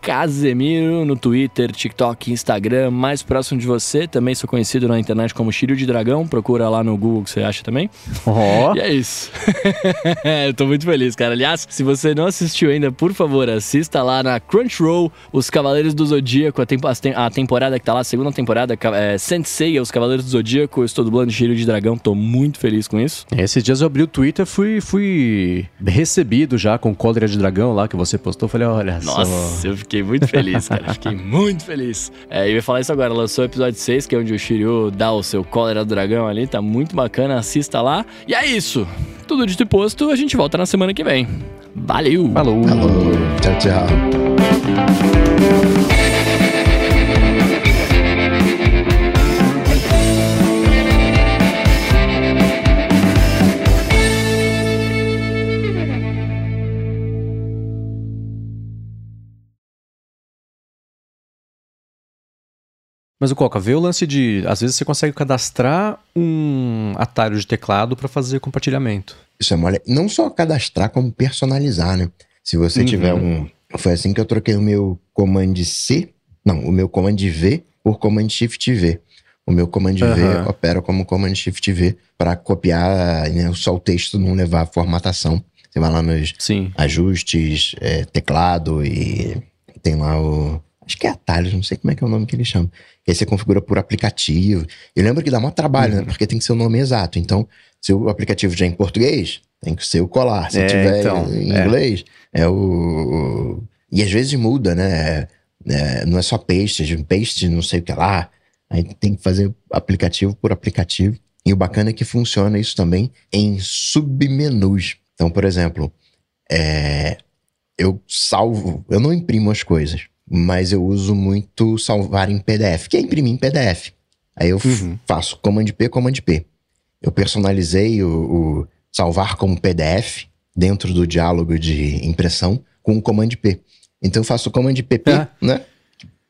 Casemiro no Twitter, TikTok, Instagram, mais próximo de você. Também sou conhecido na internet como Shiryu de Dragão. Procura lá no Google que você acha também. Ó. E é isso. eu tô muito feliz, cara. Aliás, se você não assistiu ainda, por favor, assista lá na Crunchyroll, Os Cavaleiros do Zodíaco, a, tempo- a temporada que tá lá, a segunda temporada, é, Sensei, Os Cavaleiros do Zodíaco. Eu estou dublando Shiryu de Dragão, tô muito feliz com isso. Esses dias eu abri o Twitter fui fui recebido já com cólera de dragão lá que você postou. Falei, olha Nossa, só. eu fiquei muito feliz, cara. Fiquei muito feliz. É, eu ia falar isso agora, lançou o episódio 6, que é onde o Shiryu dá o seu cólera do dragão ali, tá muito bacana, assista lá. E é isso. Tudo dito e posto, a gente volta na semana que vem. Valeu! Falou. Falou, tchau, tchau. Mas o Coca, vê o lance de. Às vezes você consegue cadastrar um atalho de teclado para fazer compartilhamento. Isso é mole. Não só cadastrar, como personalizar, né? Se você Uhum. tiver um. Foi assim que eu troquei o meu Command C. Não, o meu Command V por Command Shift V. O meu Command V Aham. opera como Command Shift V para copiar né, só o texto não levar a formatação. Você vai lá nos Sim. ajustes, é, teclado e tem lá o. Acho que é atalhos, não sei como é que é o nome que ele chama. Que aí você configura por aplicativo. Eu lembro que dá maior trabalho, né? Porque tem que ser o nome exato. Então, se o aplicativo já é em português, tem que ser o colar. Se É, tiver então, em é. inglês, é o. E às vezes muda, né? É, não é só paste, paste não sei o que lá. Aí tem que fazer aplicativo por aplicativo. E o bacana é que funciona isso também em submenus. Então, por exemplo, é, eu salvo, eu não imprimo as coisas, mas eu uso muito salvar em PDF, que é imprimir em PDF. Aí eu Uhum. faço Command P, Command P. Eu personalizei o salvar como PDF dentro do diálogo de impressão com o Command P. Então eu faço o Command PP, Ah. né?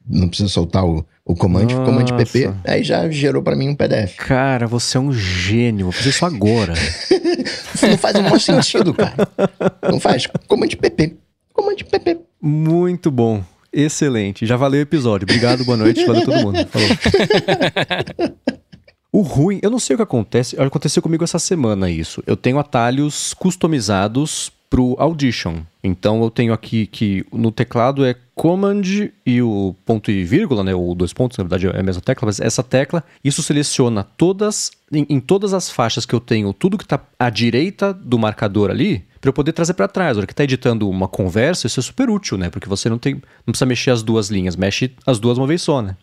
Não precisa soltar o, o Command, Nossa. Command PP, aí já gerou pra mim um PDF. Cara, você é um gênio. Vou fazer isso agora. Não faz o menor sentido, cara. Não faz. Command PP. Command PP. Muito bom. Excelente. Já valeu o episódio. Obrigado, boa noite. Valeu todo mundo. Falou. O ruim, eu não sei o que acontece. Aconteceu comigo essa semana isso. Eu tenho atalhos customizados pro Audition. Então eu tenho aqui que no teclado é Command e o ponto e vírgula, né? Ou dois pontos, na verdade é a mesma tecla, mas essa tecla, isso seleciona todas, em, em todas as faixas que eu tenho, tudo que tá à direita do marcador ali, para eu poder trazer para trás. Hora que tá editando uma conversa, isso é super útil, né? Porque você não tem, não precisa mexer as duas linhas, mexe as duas uma vez só, né?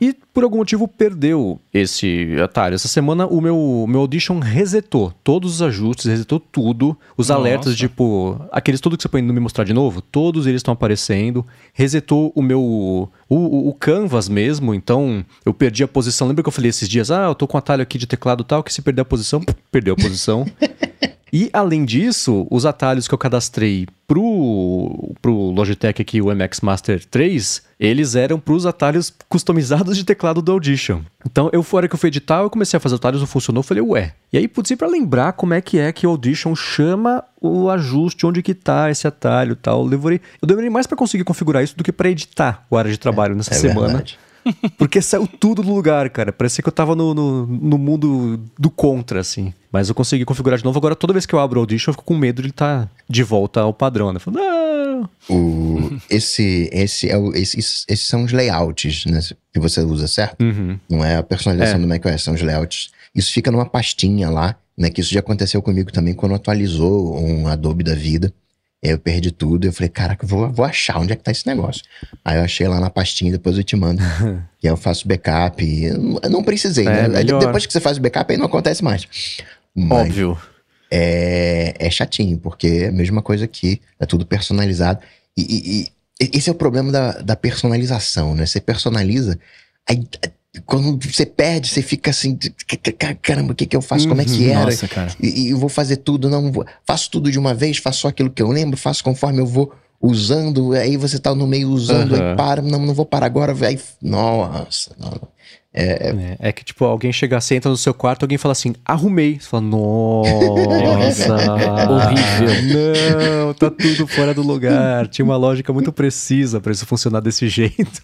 E por algum motivo perdeu esse atalho. Essa semana o meu, meu Audition resetou todos os ajustes, resetou tudo. Os Nossa. alertas, tipo, aqueles tudo que você no me mostrar de novo, todos eles estão aparecendo. Resetou o meu. O, o, o Canvas mesmo, então eu perdi a posição. Lembra que eu falei esses dias? Ah, eu tô com um atalho aqui de teclado tal, que se perder a posição, perdeu a posição. E além disso, os atalhos que eu cadastrei pro, pro Logitech aqui, o MX Master 3, eles eram pros atalhos customizados de teclado do Audition. Então, eu, fora que eu fui editar, eu comecei a fazer atalhos, não funcionou, eu falei, ué. E aí, putz, pra lembrar como é que é que o Audition chama o ajuste, onde que tá esse atalho e tal. Eu demorei, eu demorei mais pra conseguir configurar isso do que pra editar o área de trabalho nessa É semana. verdade. Porque saiu tudo do lugar, cara. Parecia que eu tava no, no, no mundo do contra, assim. Mas eu consegui configurar de novo. Agora, toda vez que eu abro o Audition, eu fico com medo de ele estar de volta ao padrão, né? Falo, não. O, esse, esse é o, esses, esses são os layouts né, que você usa, certo? Uhum. Não é a personalização É. do macOS, são os layouts. Isso fica numa pastinha lá, né? Que isso já aconteceu comigo também quando atualizou um Adobe da vida. Aí eu perdi tudo. Eu falei, caraca, vou, vou achar onde é que tá esse negócio. Aí eu achei lá na pastinha, depois eu te mando. e aí eu faço backup. Eu não- precisei, É, né? Melhor. depois que você faz o backup, aí não acontece mais. Mas Óbvio. é, é chatinho, porque é a mesma coisa aqui, é tudo personalizado. E, e- e esse é o problema da, da personalização, né? Você personaliza, aí quando você perde, você fica assim, "C- c- caramba, o que, que eu faço? Como é que Uhum, era? Nossa, cara. E, eu vou fazer tudo, não vou- faço tudo de uma vez, faço só aquilo que eu lembro, faço conforme eu vou usando, aí você tá no meio usando, Aham. aí para, não, não vou parar agora, aí, nossa, não. É, É, é que, tipo, alguém chega, você entra no seu quarto, alguém fala assim, arrumei. Você fala, nossa. Horrível. Não, tá tudo fora do lugar. Tinha uma lógica muito precisa pra isso funcionar desse jeito.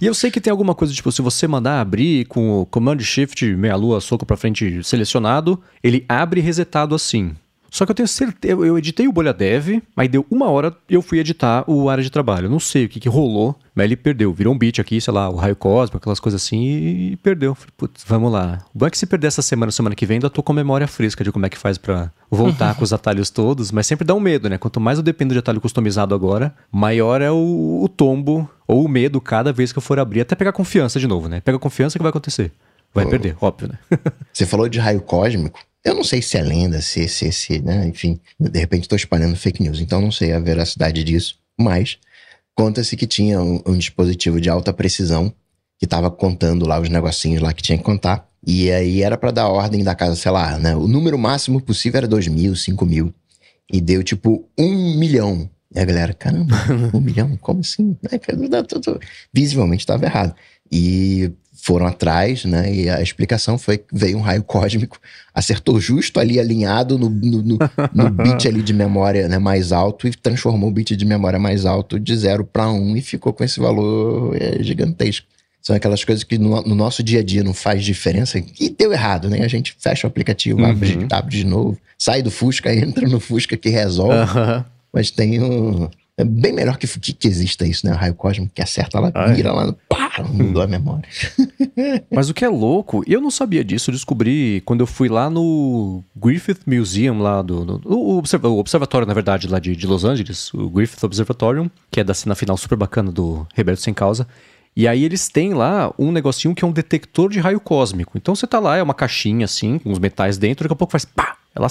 e eu sei que tem alguma coisa, tipo, se você mandar abrir com o Command Shift, meia lua, soco pra frente selecionado, ele abre resetado assim. Só que eu tenho certeza, eu editei o Bolha Dev, aí deu uma hora e eu fui editar o área de trabalho. Eu não sei o que, que rolou, mas ele perdeu. Virou um beat aqui, sei lá, o raio cósmico, aquelas coisas assim, e perdeu. Falei, putz, vamos lá. O bom é que se perder essa semana, semana que vem, ainda tô com memória fresca de como é que faz pra voltar com os atalhos todos, mas sempre dá um medo, né? Quanto mais eu dependo de atalho customizado agora, maior é o, o tombo ou o medo cada vez que eu for abrir, até pegar confiança de novo, né? Pega confiança que vai acontecer. Vai perder, óbvio, né? Você falou de raio cósmico. Eu não sei se é lenda, se, se, se, né? Enfim, de repente estou espalhando fake news, então não sei a veracidade disso. Mas conta-se que tinha um, um dispositivo de alta precisão que estava contando lá os negocinhos lá que tinha que contar. E aí era para dar ordem da casa, sei lá, né? O número máximo possível era 2 mil, 5 mil. E deu tipo um milhão. E a galera, caramba, um milhão? Como assim? Tô- Visivelmente estava errado. E foram atrás, né? E a explicação foi que veio um raio cósmico, acertou justo ali alinhado no, no, no, no bit ali de memória né, mais alto e transformou o bit de memória mais alto de 0 para 1 e ficou com esse valor é, gigantesco. São aquelas coisas que no, no nosso dia a dia não faz diferença e deu errado, né? A gente fecha o aplicativo, abre, Uhum. abre de novo, sai do Fusca, entra no Fusca que resolve. Aham. Mas tem um. É bem melhor que, que, que exista isso, né? O raio cósmico que acerta lá, Ah, é? vira lá no. Pá, mudou a memória. Mas o que é louco, eu não sabia disso, eu descobri quando eu fui lá no Griffith Museum, lá do. do- o, observa- o observatório, na verdade, lá de, de Los Angeles, o Griffith Observatorium, que é da cena final super bacana do Roberto Sem Causa. E aí eles têm lá um negocinho que é um detector de raio cósmico. Então você tá lá, é uma caixinha assim, com os metais dentro, daqui a pouco faz pá! Ela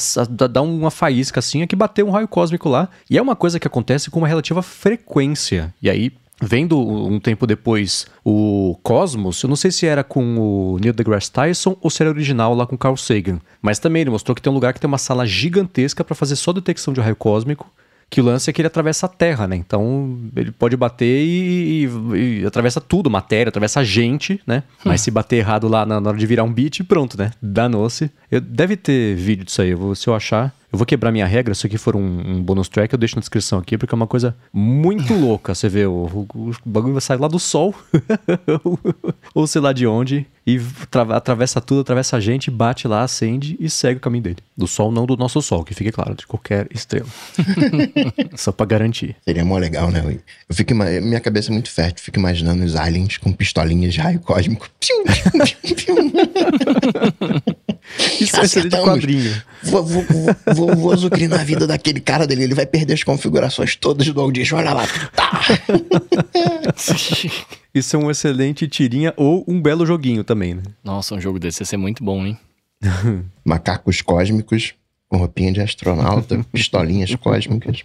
dá uma faísca assim, é que bateu um raio cósmico lá. E é uma coisa que acontece com uma relativa frequência. E aí Vendo um tempo depois o Cosmos, eu não sei se era com o Neil deGrasse Tyson ou se era original lá com Carl Sagan. Mas também ele mostrou que tem um lugar que tem uma sala gigantesca para fazer só detecção de raio cósmico. Que o lance é que ele atravessa a Terra, né? Então ele pode bater e, e- e atravessa tudo, matéria, atravessa a gente, né? Mas se bater errado lá na, na hora de virar um beat, pronto, né? Danou-se. Eu- Deve ter vídeo disso aí, eu vou- se eu achar. Eu vou quebrar minha regra, se aqui for um, um bonus track, eu deixo na descrição aqui, porque é uma coisa muito louca. Você vê, o, o, o bagulho vai sair lá do sol, ou sei lá de onde, e tra- atravessa tudo, atravessa a gente, bate lá, acende e segue o caminho dele. Do sol, não do nosso sol, que fique claro, de qualquer estrela. Só pra garantir. Seria mó legal, né? Eu fico, minha cabeça é muito fértil, fico imaginando os aliens com pistolinhas de raio cósmico. Piu, piu, piu, piu. Isso é seria de quadrinho. Vou, vou, vou, vou, vou azucrinar a vida daquele cara dele. Ele vai perder as configurações todas do Audition. Olha lá. Tá. Isso é um excelente tirinha ou um belo joguinho também, né? Nossa, um jogo desse ia ser muito bom, hein? Macacos cósmicos com roupinha de astronauta, pistolinhas cósmicas.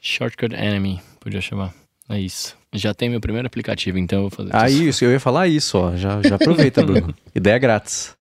Shortcut Enemy, podia chamar. É isso. Já tem meu primeiro aplicativo, então eu vou fazer Ah, isso. isso, eu ia falar isso, ó. Já, já aproveita, Bruno. Ideia grátis.